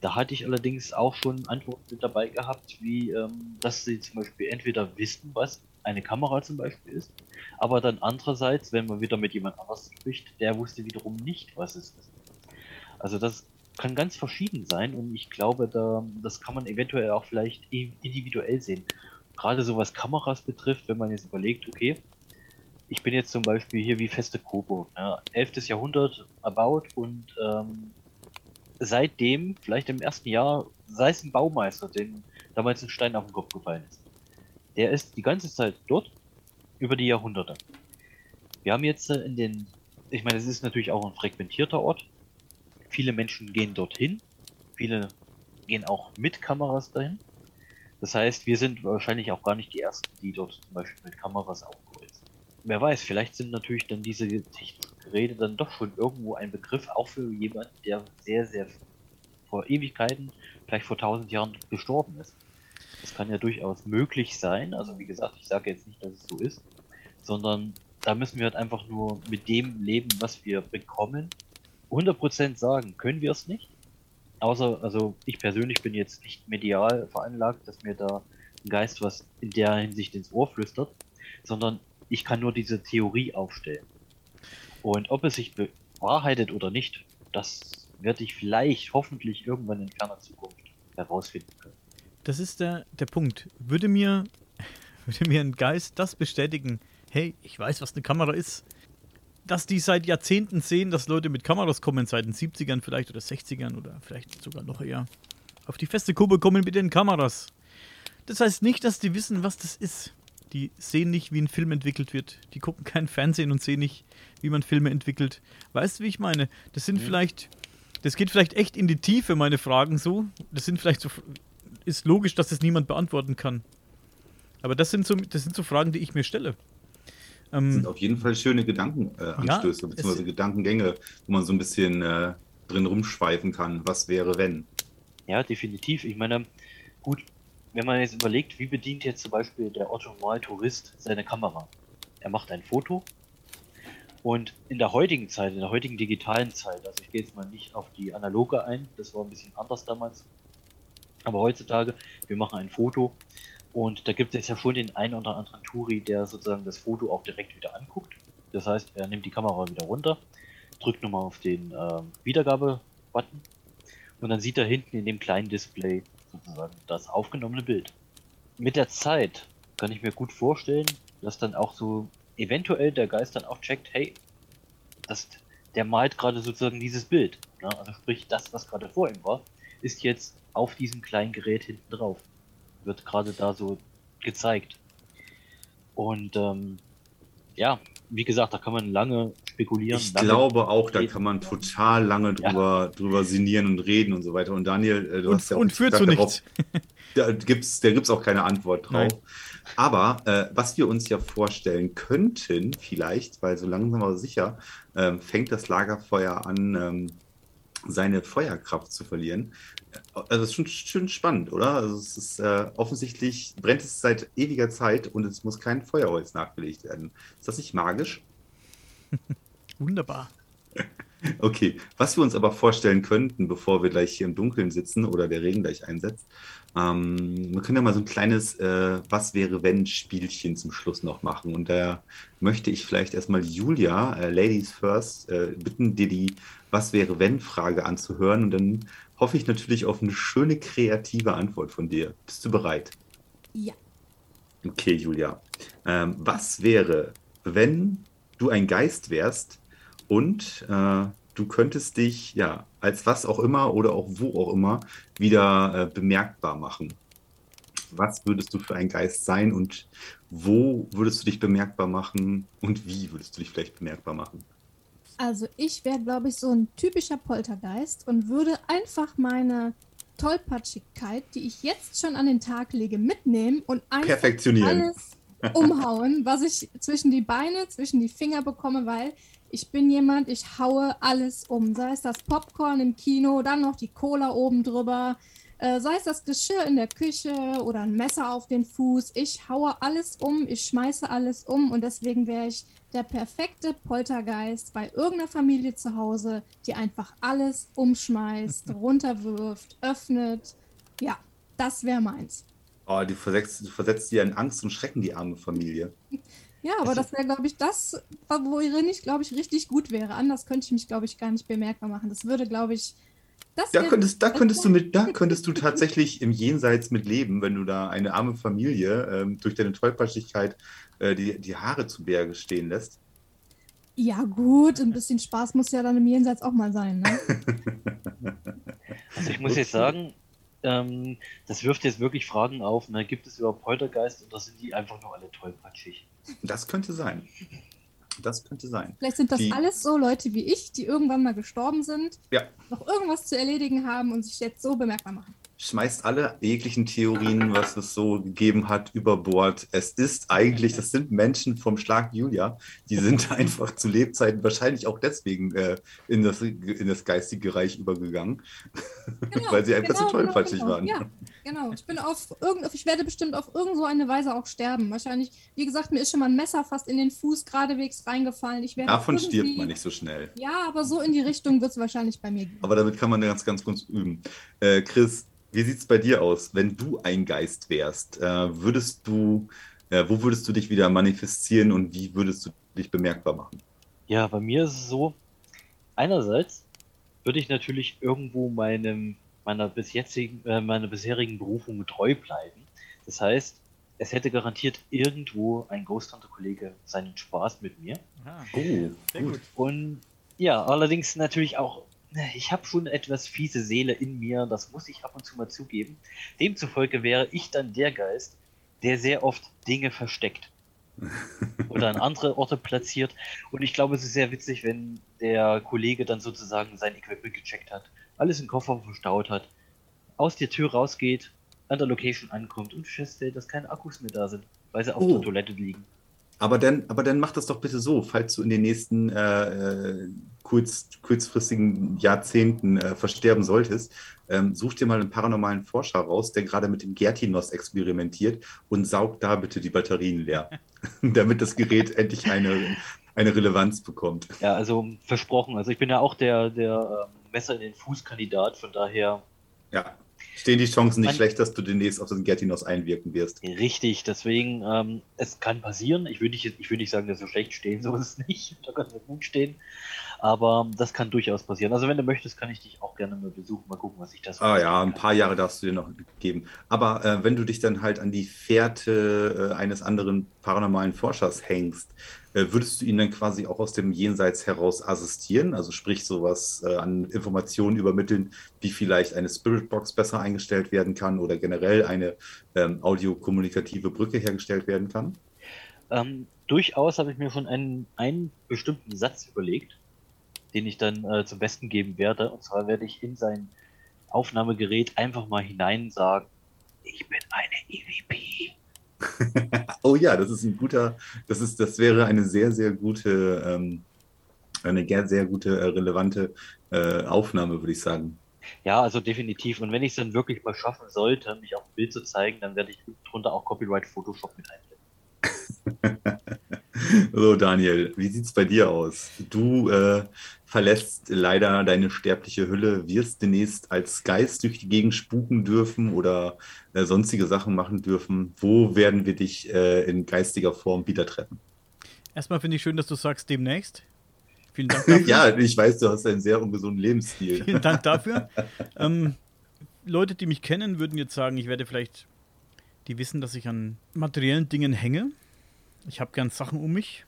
da hatte ich allerdings auch schon Antworten mit dabei gehabt, wie ähm, dass sie zum Beispiel entweder wissen, was eine Kamera zum Beispiel ist, aber dann andererseits, wenn man wieder mit jemand anders spricht, der wusste wiederum nicht, was es ist. Also das kann ganz verschieden sein und ich glaube, da, das kann man eventuell auch vielleicht individuell sehen. Gerade so was Kameras betrifft, wenn man jetzt überlegt, okay, ich bin jetzt zum Beispiel hier wie Feste Kobo, ja, 11. Jahrhundert erbaut und ähm, seitdem, vielleicht im ersten Jahr, sei es ein Baumeister, dem damals ein Stein auf den Kopf gefallen ist. Der ist die ganze Zeit dort, über die Jahrhunderte. Wir haben jetzt äh, in den, ich meine, es ist natürlich auch ein frequentierter Ort. Viele Menschen gehen dorthin, viele gehen auch mit Kameras dahin. Das heißt, wir sind wahrscheinlich auch gar nicht die Ersten, die dort zum Beispiel mit Kameras aufkreuzen. Wer weiß, vielleicht sind natürlich dann diese Geräte dann doch schon irgendwo ein Begriff, auch für jemanden, der sehr, sehr vor Ewigkeiten, vielleicht vor tausend Jahren gestorben ist. Das kann ja durchaus möglich sein. Also wie gesagt, ich sage jetzt nicht, dass es so ist, sondern da müssen wir halt einfach nur mit dem leben, was wir bekommen. 100% sagen können wir es nicht. Außer, also ich persönlich bin jetzt nicht medial veranlagt, dass mir da ein Geist was in der Hinsicht ins Ohr flüstert, sondern ich kann nur diese Theorie aufstellen. Und ob es sich bewahrheitet oder nicht, das werde ich vielleicht, hoffentlich irgendwann in ferner Zukunft herausfinden können. Das ist der, der Punkt. Würde mir, [laughs] würde mir ein Geist das bestätigen, hey, ich weiß, was eine Kamera ist, dass die seit Jahrzehnten sehen, dass Leute mit Kameras kommen, seit den 70ern vielleicht oder 60ern oder vielleicht sogar noch eher, auf die feste Kurve kommen mit den Kameras. Das heißt nicht, dass die wissen, was das ist. Die sehen nicht, wie ein Film entwickelt wird. Die gucken kein Fernsehen und sehen nicht, wie man Filme entwickelt. Weißt du, wie ich meine? Das sind Mhm. vielleicht, das geht vielleicht echt in die Tiefe, meine Fragen so. Das sind vielleicht so, ist logisch, dass das niemand beantworten kann. Aber das sind so, das sind so Fragen, die ich mir stelle. Das Ähm, sind auf jeden Fall schöne Gedankenanstöße, Ja, beziehungsweise Gedankengänge, wo man so ein bisschen äh, drin rumschweifen kann. Was wäre, wenn? Ja, definitiv. Ich meine, gut, wenn man jetzt überlegt, wie bedient jetzt zum Beispiel der Otto Tourist seine Kamera? Er macht ein Foto und in der heutigen Zeit, in der heutigen digitalen Zeit, also ich gehe jetzt mal nicht auf die analoge ein, das war ein bisschen anders damals, aber heutzutage, wir machen ein Foto und da gibt es ja schon den einen oder anderen Touri, der sozusagen das Foto auch direkt wieder anguckt. Das heißt, er nimmt die Kamera wieder runter, drückt nochmal auf den ähm, Wiedergabe-Button und dann sieht er hinten in dem kleinen Display sozusagen das aufgenommene Bild. Mit der Zeit kann ich mir gut vorstellen, dass dann auch so eventuell der Geist dann auch checkt, hey, das, der malt gerade sozusagen dieses Bild. Ne? Also sprich, das, was gerade vor ihm war, ist jetzt auf diesem kleinen Gerät hinten drauf. Wird gerade da so gezeigt. Und ähm, ja, wie gesagt, da kann man lange spekulieren. Ich lange glaube auch, da kann man total lange drüber, ja. drüber sinnieren und reden und so weiter. Und Daniel, äh, du und, hast ja auch und führt zu nichts. [laughs] Da gibt es da gibt's auch keine Antwort drauf. Nein. Aber äh, was wir uns ja vorstellen könnten, vielleicht, weil so langsam aber sicher ähm, fängt das Lagerfeuer an, ähm, seine Feuerkraft zu verlieren. Also das ist schon, schon spannend, oder? Also es ist äh, offensichtlich brennt es seit ewiger Zeit und es muss kein Feuerholz nachgelegt werden. Ist das nicht magisch? [laughs] Wunderbar. [laughs] Okay, was wir uns aber vorstellen könnten, bevor wir gleich hier im Dunkeln sitzen oder der Regen gleich einsetzt, ähm, wir können ja mal so ein kleines äh, Was wäre wenn Spielchen zum Schluss noch machen. Und da möchte ich vielleicht erstmal Julia, äh, Ladies First, äh, bitten, dir die Was wäre wenn Frage anzuhören. Und dann hoffe ich natürlich auf eine schöne kreative Antwort von dir. Bist du bereit? Ja. Okay, Julia. Ähm, was wäre, wenn du ein Geist wärst und äh, du könntest dich ja als was auch immer oder auch wo auch immer wieder äh, bemerkbar machen. Was würdest du für ein Geist sein und wo würdest du dich bemerkbar machen und wie würdest du dich vielleicht bemerkbar machen? Also ich wäre, glaube ich, so ein typischer Poltergeist und würde einfach meine Tollpatschigkeit, die ich jetzt schon an den Tag lege, mitnehmen und einfach alles umhauen, was ich zwischen die Beine, zwischen die Finger bekomme, weil ich bin jemand, ich haue alles um. Sei es das Popcorn im Kino, dann noch die Cola oben drüber, äh, sei es das Geschirr in der Küche oder ein Messer auf den Fuß. Ich haue alles um, ich schmeiße alles um und deswegen wäre ich der perfekte Poltergeist bei irgendeiner Familie zu Hause, die einfach alles umschmeißt, [laughs] runterwirft, öffnet. Ja, das wäre meins. Oh, du versetzt, du versetzt dir in Angst und Schrecken, die arme Familie. [laughs] Ja, aber das wäre, glaube ich, das, worin ich, glaube ich, richtig gut wäre. Anders könnte ich mich, glaube ich, gar nicht bemerkbar machen. Das würde, glaube ich, das da könntest, da könntest du mit, da [laughs] könntest du tatsächlich im Jenseits mit leben, wenn du da eine arme Familie ähm, durch deine Tollpatschigkeit äh, die, die Haare zu Berge stehen lässt. Ja, gut, ein bisschen Spaß muss ja dann im Jenseits auch mal sein, ne? [laughs] Also ich muss jetzt sagen, ähm, das wirft jetzt wirklich Fragen auf. Ne? Gibt es überhaupt Poltergeist oder sind die einfach nur alle tollpatschig? Das könnte sein. Das könnte sein. Vielleicht sind das die, alles so Leute wie ich, die irgendwann mal gestorben sind, ja. noch irgendwas zu erledigen haben und sich jetzt so bemerkbar machen schmeißt alle jeglichen Theorien, was es so gegeben hat, über Bord. Es ist eigentlich, das sind Menschen vom Schlag Julia, die sind [laughs] einfach zu Lebzeiten wahrscheinlich auch deswegen äh, in, das, in das geistige Reich übergegangen, genau, [laughs] weil sie einfach genau, zu tollpatschig genau, waren. Ja, genau. Ich bin auf irgend, ich werde bestimmt auf irgend so eine Weise auch sterben. Wahrscheinlich, wie gesagt, mir ist schon mal ein Messer fast in den Fuß geradewegs reingefallen. Ich werde Davon stirbt man nicht so schnell. Ja, aber so in die Richtung wird es wahrscheinlich bei mir gehen. Aber damit kann man ganz, ganz kurz üben. Äh, Chris, wie sieht es bei dir aus? Wenn du ein Geist wärst, äh, würdest du, äh, wo würdest du dich wieder manifestieren und wie würdest du dich bemerkbar machen? Ja, bei mir ist es so, einerseits würde ich natürlich irgendwo meinem, meiner, bis jetzigen, äh, meiner bisherigen Berufung treu bleiben. Das heißt, es hätte garantiert irgendwo ein Ghost Hunter Kollege seinen Spaß mit mir. Ah, oh, sehr gut. Und ja, allerdings natürlich auch ich habe schon etwas fiese Seele in mir, das muss ich ab und zu mal zugeben. Demzufolge wäre ich dann der Geist, der sehr oft Dinge versteckt [laughs] oder an andere Orte platziert. Und ich glaube, es ist sehr witzig, wenn der Kollege dann sozusagen sein Equipment gecheckt hat, alles im Koffer verstaut hat, aus der Tür rausgeht, an der Location ankommt und feststellt, dass keine Akkus mehr da sind, weil sie auf oh. der Toilette liegen. Aber dann, aber dann mach das doch bitte so, falls du in den nächsten äh, äh, kurz, kurzfristigen Jahrzehnten äh, versterben solltest, ähm, such dir mal einen paranormalen Forscher raus, der gerade mit dem Gertinos experimentiert und saugt da bitte die Batterien leer, [laughs] damit das Gerät [laughs] endlich eine, eine Relevanz bekommt. Ja, also versprochen. Also ich bin ja auch der, der äh, Messer in den Fußkandidat, von daher. Ja, stehen die Chancen nicht man, schlecht, dass du demnächst auf den Gertinos einwirken wirst. Richtig, deswegen, ähm, es kann passieren. Ich würde nicht, ich nicht sagen, dass so schlecht stehen, so ist es [laughs] nicht. Da kann es gut stehen. Aber das kann durchaus passieren. Also wenn du möchtest, kann ich dich auch gerne mal besuchen, mal gucken, was ich das Ah ja, ein paar Jahre darfst du dir noch geben. Aber äh, wenn du dich dann halt an die Fährte äh, eines anderen paranormalen Forschers hängst, würdest du ihn dann quasi auch aus dem Jenseits heraus assistieren? Also sprich sowas äh, an Informationen übermitteln, wie vielleicht eine Spiritbox besser eingestellt werden kann oder generell eine ähm, audiokommunikative Brücke hergestellt werden kann? Ähm, durchaus habe ich mir schon einen, einen bestimmten Satz überlegt, den ich dann äh, zum Besten geben werde. Und zwar werde ich in sein Aufnahmegerät einfach mal hinein sagen, ich bin eine EVP. [laughs] oh ja, das ist ein guter, das ist, das wäre eine sehr, sehr gute, ähm, eine sehr, sehr gute, äh, relevante äh, Aufnahme, würde ich sagen. Ja, also definitiv. Und wenn ich es dann wirklich mal schaffen sollte, mich auf dem Bild zu zeigen, dann werde ich drunter auch Copyright Photoshop mit einblenden. [laughs] [laughs] so, Daniel, wie sieht es bei dir aus? Du äh, verlässt leider deine sterbliche Hülle, wirst demnächst als Geist durch die Gegend spuken dürfen oder äh, sonstige Sachen machen dürfen. Wo werden wir dich äh, in geistiger Form wieder treffen? Erstmal finde ich schön, dass du sagst demnächst. Vielen Dank dafür. [laughs] ja, ich weiß, du hast einen sehr ungesunden Lebensstil. Vielen Dank dafür. [laughs] ähm, Leute, die mich kennen, würden jetzt sagen, ich werde vielleicht, die wissen, dass ich an materiellen Dingen hänge. Ich habe gern Sachen um mich,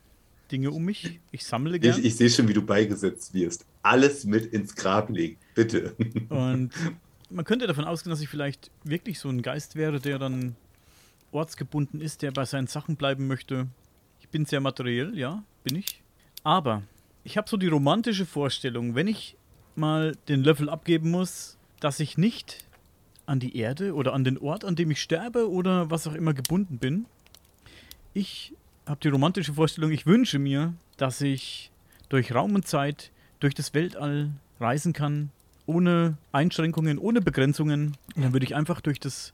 Dinge um mich. Ich sammle gern. Ich, ich sehe schon, wie du beigesetzt wirst. Alles mit ins Grab legen, bitte. [laughs] Und man könnte davon ausgehen, dass ich vielleicht wirklich so ein Geist wäre, der dann ortsgebunden ist, der bei seinen Sachen bleiben möchte. Ich bin sehr materiell, ja, bin ich. Aber ich habe so die romantische Vorstellung, wenn ich mal den Löffel abgeben muss, dass ich nicht an die Erde oder an den Ort, an dem ich sterbe oder was auch immer gebunden bin. Ich habe die romantische Vorstellung, ich wünsche mir, dass ich durch Raum und Zeit, durch das Weltall reisen kann, ohne Einschränkungen, ohne Begrenzungen. Und dann würde ich einfach durch das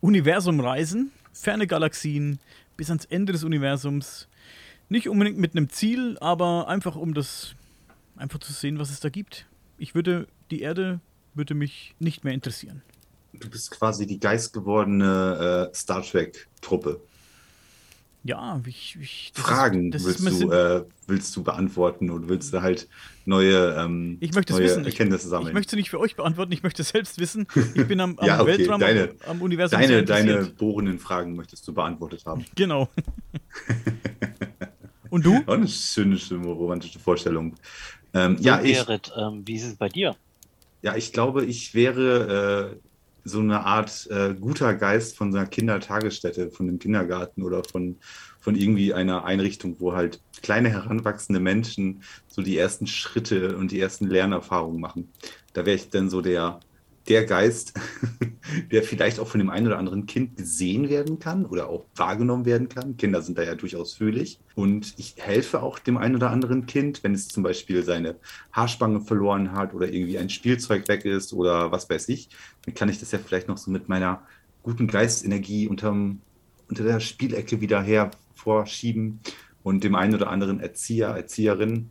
Universum reisen, ferne Galaxien, bis ans Ende des Universums nicht unbedingt mit einem Ziel, aber einfach um das einfach zu sehen, was es da gibt. Ich würde, die Erde würde mich nicht mehr interessieren. Du bist quasi die geistgewordene äh, Star Trek-Truppe. Ja, ich, ich Fragen ist, willst, du, äh, willst du beantworten oder willst du halt neue, ähm, ich möchte neue wissen. Erkenntnisse sammeln? Ich, möchte nicht für euch beantworten, ich möchte selbst wissen. Ich bin am, [laughs] am ja, okay. Weltraum, deine, am, am Universum. Deine, deine bohrenden Fragen möchtest du beantwortet haben. [laughs] Genau. [laughs] Und du? Auch eine schöne, schöne romantische Vorstellung. Ähm, ja, ich, Gerrit, ähm, wie ist es bei dir? Ja, ich glaube, ich wäre äh, so eine Art äh, guter Geist von so einer Kindertagesstätte, von einem Kindergarten oder von, von irgendwie einer Einrichtung, wo halt kleine heranwachsende Menschen so die ersten Schritte und die ersten Lernerfahrungen machen. Da wäre ich dann so der, der Geist, [laughs] der vielleicht auch von dem einen oder anderen Kind gesehen werden kann oder auch wahrgenommen werden kann. Kinder sind da ja durchaus fühlig. Und ich helfe auch dem einen oder anderen Kind, wenn es zum Beispiel seine Haarspange verloren hat oder irgendwie ein Spielzeug weg ist oder was weiß ich. Dann kann ich das ja vielleicht noch so mit meiner guten Geistenergie unterm, unter der Spielecke wieder hervorschieben und dem einen oder anderen Erzieher, Erzieherin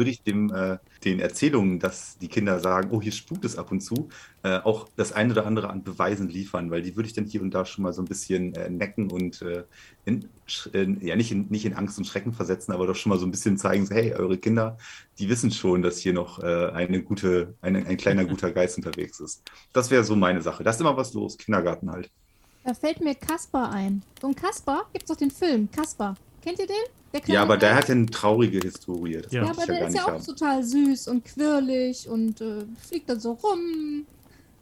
würde ich dem, äh, den Erzählungen, dass die Kinder sagen, oh, hier spukt es ab und zu, äh, auch das eine oder andere an Beweisen liefern, weil die würde ich dann hier und da schon mal so ein bisschen äh, necken und äh, in, in, ja nicht in, nicht in Angst und Schrecken versetzen, aber doch schon mal so ein bisschen zeigen, so, hey, eure Kinder, die wissen schon, dass hier noch äh, eine gute, eine, ein kleiner guter [laughs] Geist unterwegs ist. Das wäre so meine Sache. Da ist immer was los, Kindergarten halt. Da fällt mir Kasper ein. So ein Kasper gibt es doch den Film, Kasper. Kennt ihr den? Ja, aber der hat ja eine traurige Historie. ja, ja aber der ist ja auch haben. total süß und quirlig und äh, fliegt dann so rum.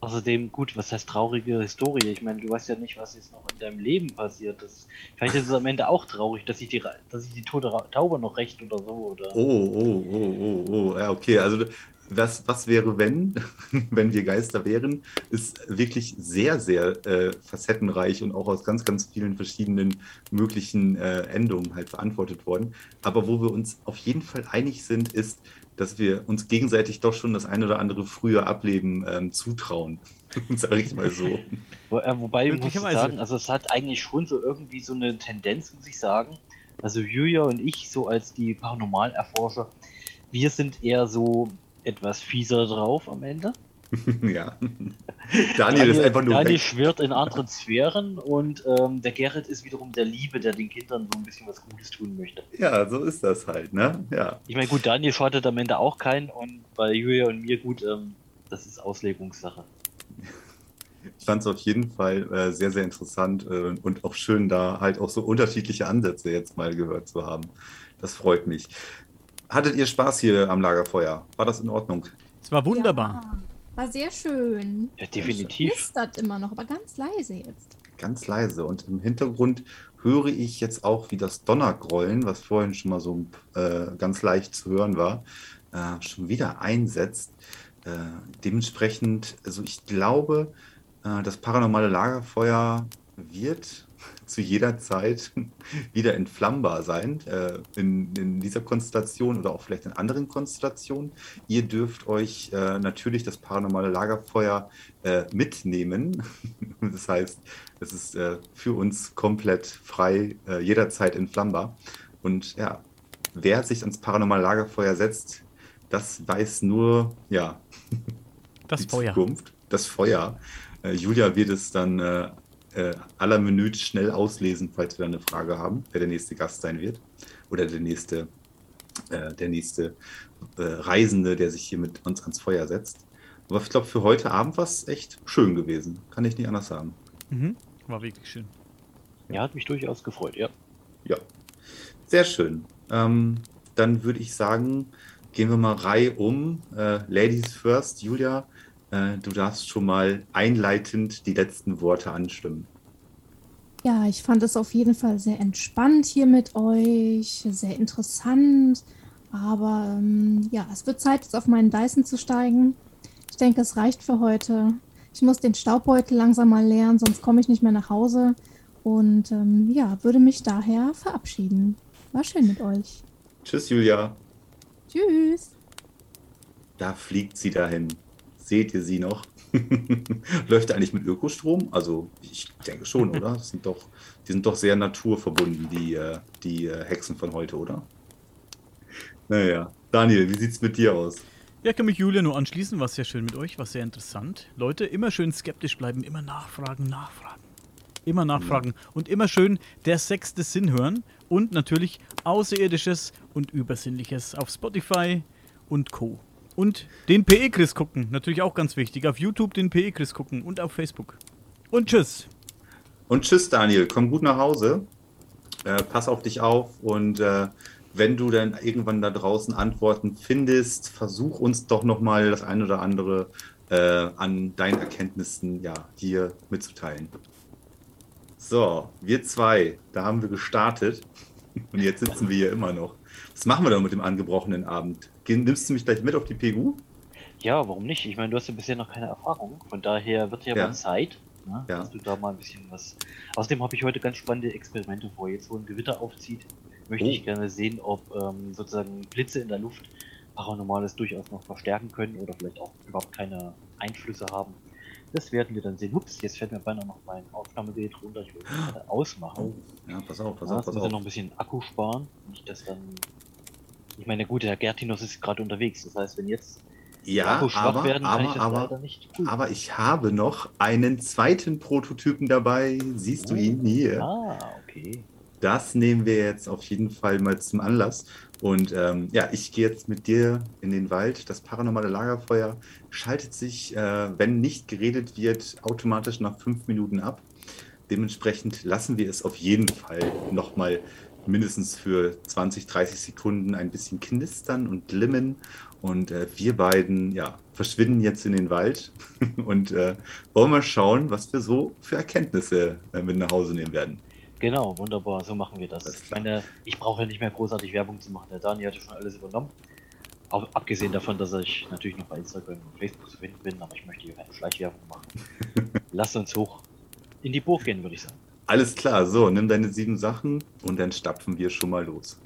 Außerdem, gut, was heißt traurige Historie? Ich meine, du weißt ja nicht, was jetzt noch in deinem Leben passiert ist. Vielleicht ist es am Ende auch traurig, dass ich die, dass ich die tote Taube noch recht oder so. Oder? Oh, oh, oh, oh, oh. Ja, okay. Also was, was wäre, wenn, [laughs] wenn wir Geister wären, ist wirklich sehr, sehr äh, facettenreich und auch aus ganz, ganz vielen verschiedenen möglichen äh, Endungen halt verantwortet worden. Aber wo wir uns auf jeden Fall einig sind, ist, dass wir uns gegenseitig doch schon das ein oder andere frühe Ableben ähm, zutrauen. [laughs] Sag ich mal so. Wo, äh, wobei, ich muss sagen, also es hat eigentlich schon so irgendwie so eine Tendenz, muss ich sagen. Also Julia und ich, so als die Paranormalerforscher, wir sind eher so etwas fieser drauf am Ende. [laughs] ja. Daniel, Daniel, ist einfach nur. Daniel weg. schwirrt in anderen Sphären und ähm, der Gerrit ist wiederum der Liebe, der den Kindern so ein bisschen was Gutes tun möchte. Ja, so ist das halt, ne? Ja. Ich meine, gut, Daniel schadet am Ende auch keinen und bei Julia und mir gut, ähm, das ist Auslegungssache. Ich fand es auf jeden Fall äh, sehr, sehr interessant äh, und auch schön, da halt auch so unterschiedliche Ansätze jetzt mal gehört zu haben. Das freut mich. Hattet ihr Spaß hier am Lagerfeuer? War das in Ordnung? Es war wunderbar. Ja, war sehr schön. Ja, definitiv. Es knistert immer noch, aber ganz leise jetzt. ganz leise. Und im Hintergrund höre ich jetzt auch, wie das Donnergrollen, was vorhin schon mal so äh, ganz leicht zu hören war, äh, schon wieder einsetzt. Äh, dementsprechend, also ich glaube, äh, das paranormale Lagerfeuer wird zu jeder Zeit [laughs] wieder entflammbar sein, äh, in, in, dieser Konstellation oder auch vielleicht in anderen Konstellationen. Ihr dürft euch äh, natürlich das paranormale Lagerfeuer äh, mitnehmen. [laughs] das heißt, es ist äh, für uns komplett frei, äh, jederzeit entflammbar. Und ja, wer sich ans paranormale Lagerfeuer setzt, das weiß nur, ja, [laughs] das Feuer. Zukunft, das Feuer. Äh, Julia wird es dann äh, aller Minute schnell auslesen, falls wir eine Frage haben, wer der nächste Gast sein wird. Oder der nächste, äh, der nächste äh, Reisende, der sich hier mit uns ans Feuer setzt. Aber ich glaube, für heute Abend war es echt schön gewesen. Kann ich nicht anders sagen. Mhm. War wirklich schön. Ja, hat mich durchaus gefreut, ja. Ja, sehr schön. Ähm, dann würde ich sagen, gehen wir mal Reihe um. Äh, Ladies first, Julia. Äh, du darfst schon mal einleitend die letzten Worte anstimmen. Ja, ich fand es auf jeden Fall sehr entspannt hier mit euch, sehr interessant. Aber ähm, ja, es wird Zeit, jetzt auf meinen Dyson zu steigen. Ich denke, es reicht für heute. Ich muss den Staubbeutel langsam mal leeren, sonst komme ich nicht mehr nach Hause. Und ähm, ja, würde mich daher verabschieden. War schön mit euch. Tschüss, Julia. Tschüss. Da fliegt sie dahin. Seht ihr sie noch? [laughs] Läuft eigentlich mit Ökostrom? Also ich denke schon, [laughs] oder? Das sind doch, die sind doch sehr naturverbunden, die, äh, die äh, Hexen von heute, oder? Naja. Daniel, wie sieht es mit dir aus? Ja, ich kann mich Julia nur anschließen. War sehr schön mit euch, war sehr interessant. Leute, immer schön skeptisch bleiben, immer nachfragen, nachfragen. Immer nachfragen ja. und immer schön der sechste Sinn hören und natürlich Außerirdisches und Übersinnliches auf Spotify und Co. Und den PE-Chris gucken, natürlich auch ganz wichtig. Auf YouTube den PE-Chris gucken und auf Facebook. Und tschüss. Und tschüss, Daniel. Komm gut nach Hause. Äh, pass auf dich auf und äh, wenn du dann irgendwann da draußen Antworten findest, versuch uns doch nochmal das ein oder andere äh, an deinen Erkenntnissen ja, hier mitzuteilen. So, wir zwei, da haben wir gestartet und jetzt sitzen wir hier immer noch. Was machen wir da mit dem angebrochenen Abend? Nimmst du mich gleich mit auf die PU? Ja, warum nicht? Ich meine, du hast ja bisher noch keine Erfahrung. Von daher wird ja, ja. mal Zeit, ne, ja. dass du da mal ein bisschen was. Außerdem habe ich heute ganz spannende Experimente vor. Jetzt, wo ein Gewitter aufzieht, möchte oh. ich gerne sehen, ob ähm, sozusagen Blitze in der Luft Paranormales durchaus noch verstärken können oder vielleicht auch überhaupt keine Einflüsse haben. Das werden wir dann sehen. Ups, jetzt fällt mir beinahe noch mein Aufnahmegerät runter. Ich will es ausmachen. Oh. Ja, pass auf, pass ja, auf, pass auf. noch ein bisschen Akku sparen. Nicht, dass dann ich meine, gut, der Gertinus ist gerade unterwegs. Das heißt, wenn jetzt ja, aber, werden, aber, aber, aber ich habe noch einen zweiten Prototypen dabei. Siehst oh. du ihn hier? Ah, okay. Das nehmen wir jetzt auf jeden Fall mal zum Anlass. Und ähm, ja, ich gehe jetzt mit dir in den Wald. Das paranormale Lagerfeuer schaltet sich, äh, wenn nicht geredet wird, automatisch nach fünf Minuten ab. Dementsprechend lassen wir es auf jeden Fall nochmal mindestens für 20, 30 Sekunden ein bisschen knistern und glimmen. Und äh, wir beiden ja, verschwinden jetzt in den Wald [laughs] und äh, wollen mal schauen, was wir so für Erkenntnisse äh, mit nach Hause nehmen werden. Genau, wunderbar, so machen wir das. Ich meine, ich brauche ja nicht mehr großartig Werbung zu machen. Der Daniel hatte schon alles übernommen. Auch abgesehen davon, dass ich natürlich noch bei Instagram und Facebook zu finden bin, aber ich möchte hier keine Schleichwerbung machen. [laughs] Lass uns hoch in die Burg gehen, würde ich sagen. Alles klar, so, nimm deine sieben Sachen und dann stapfen wir schon mal los.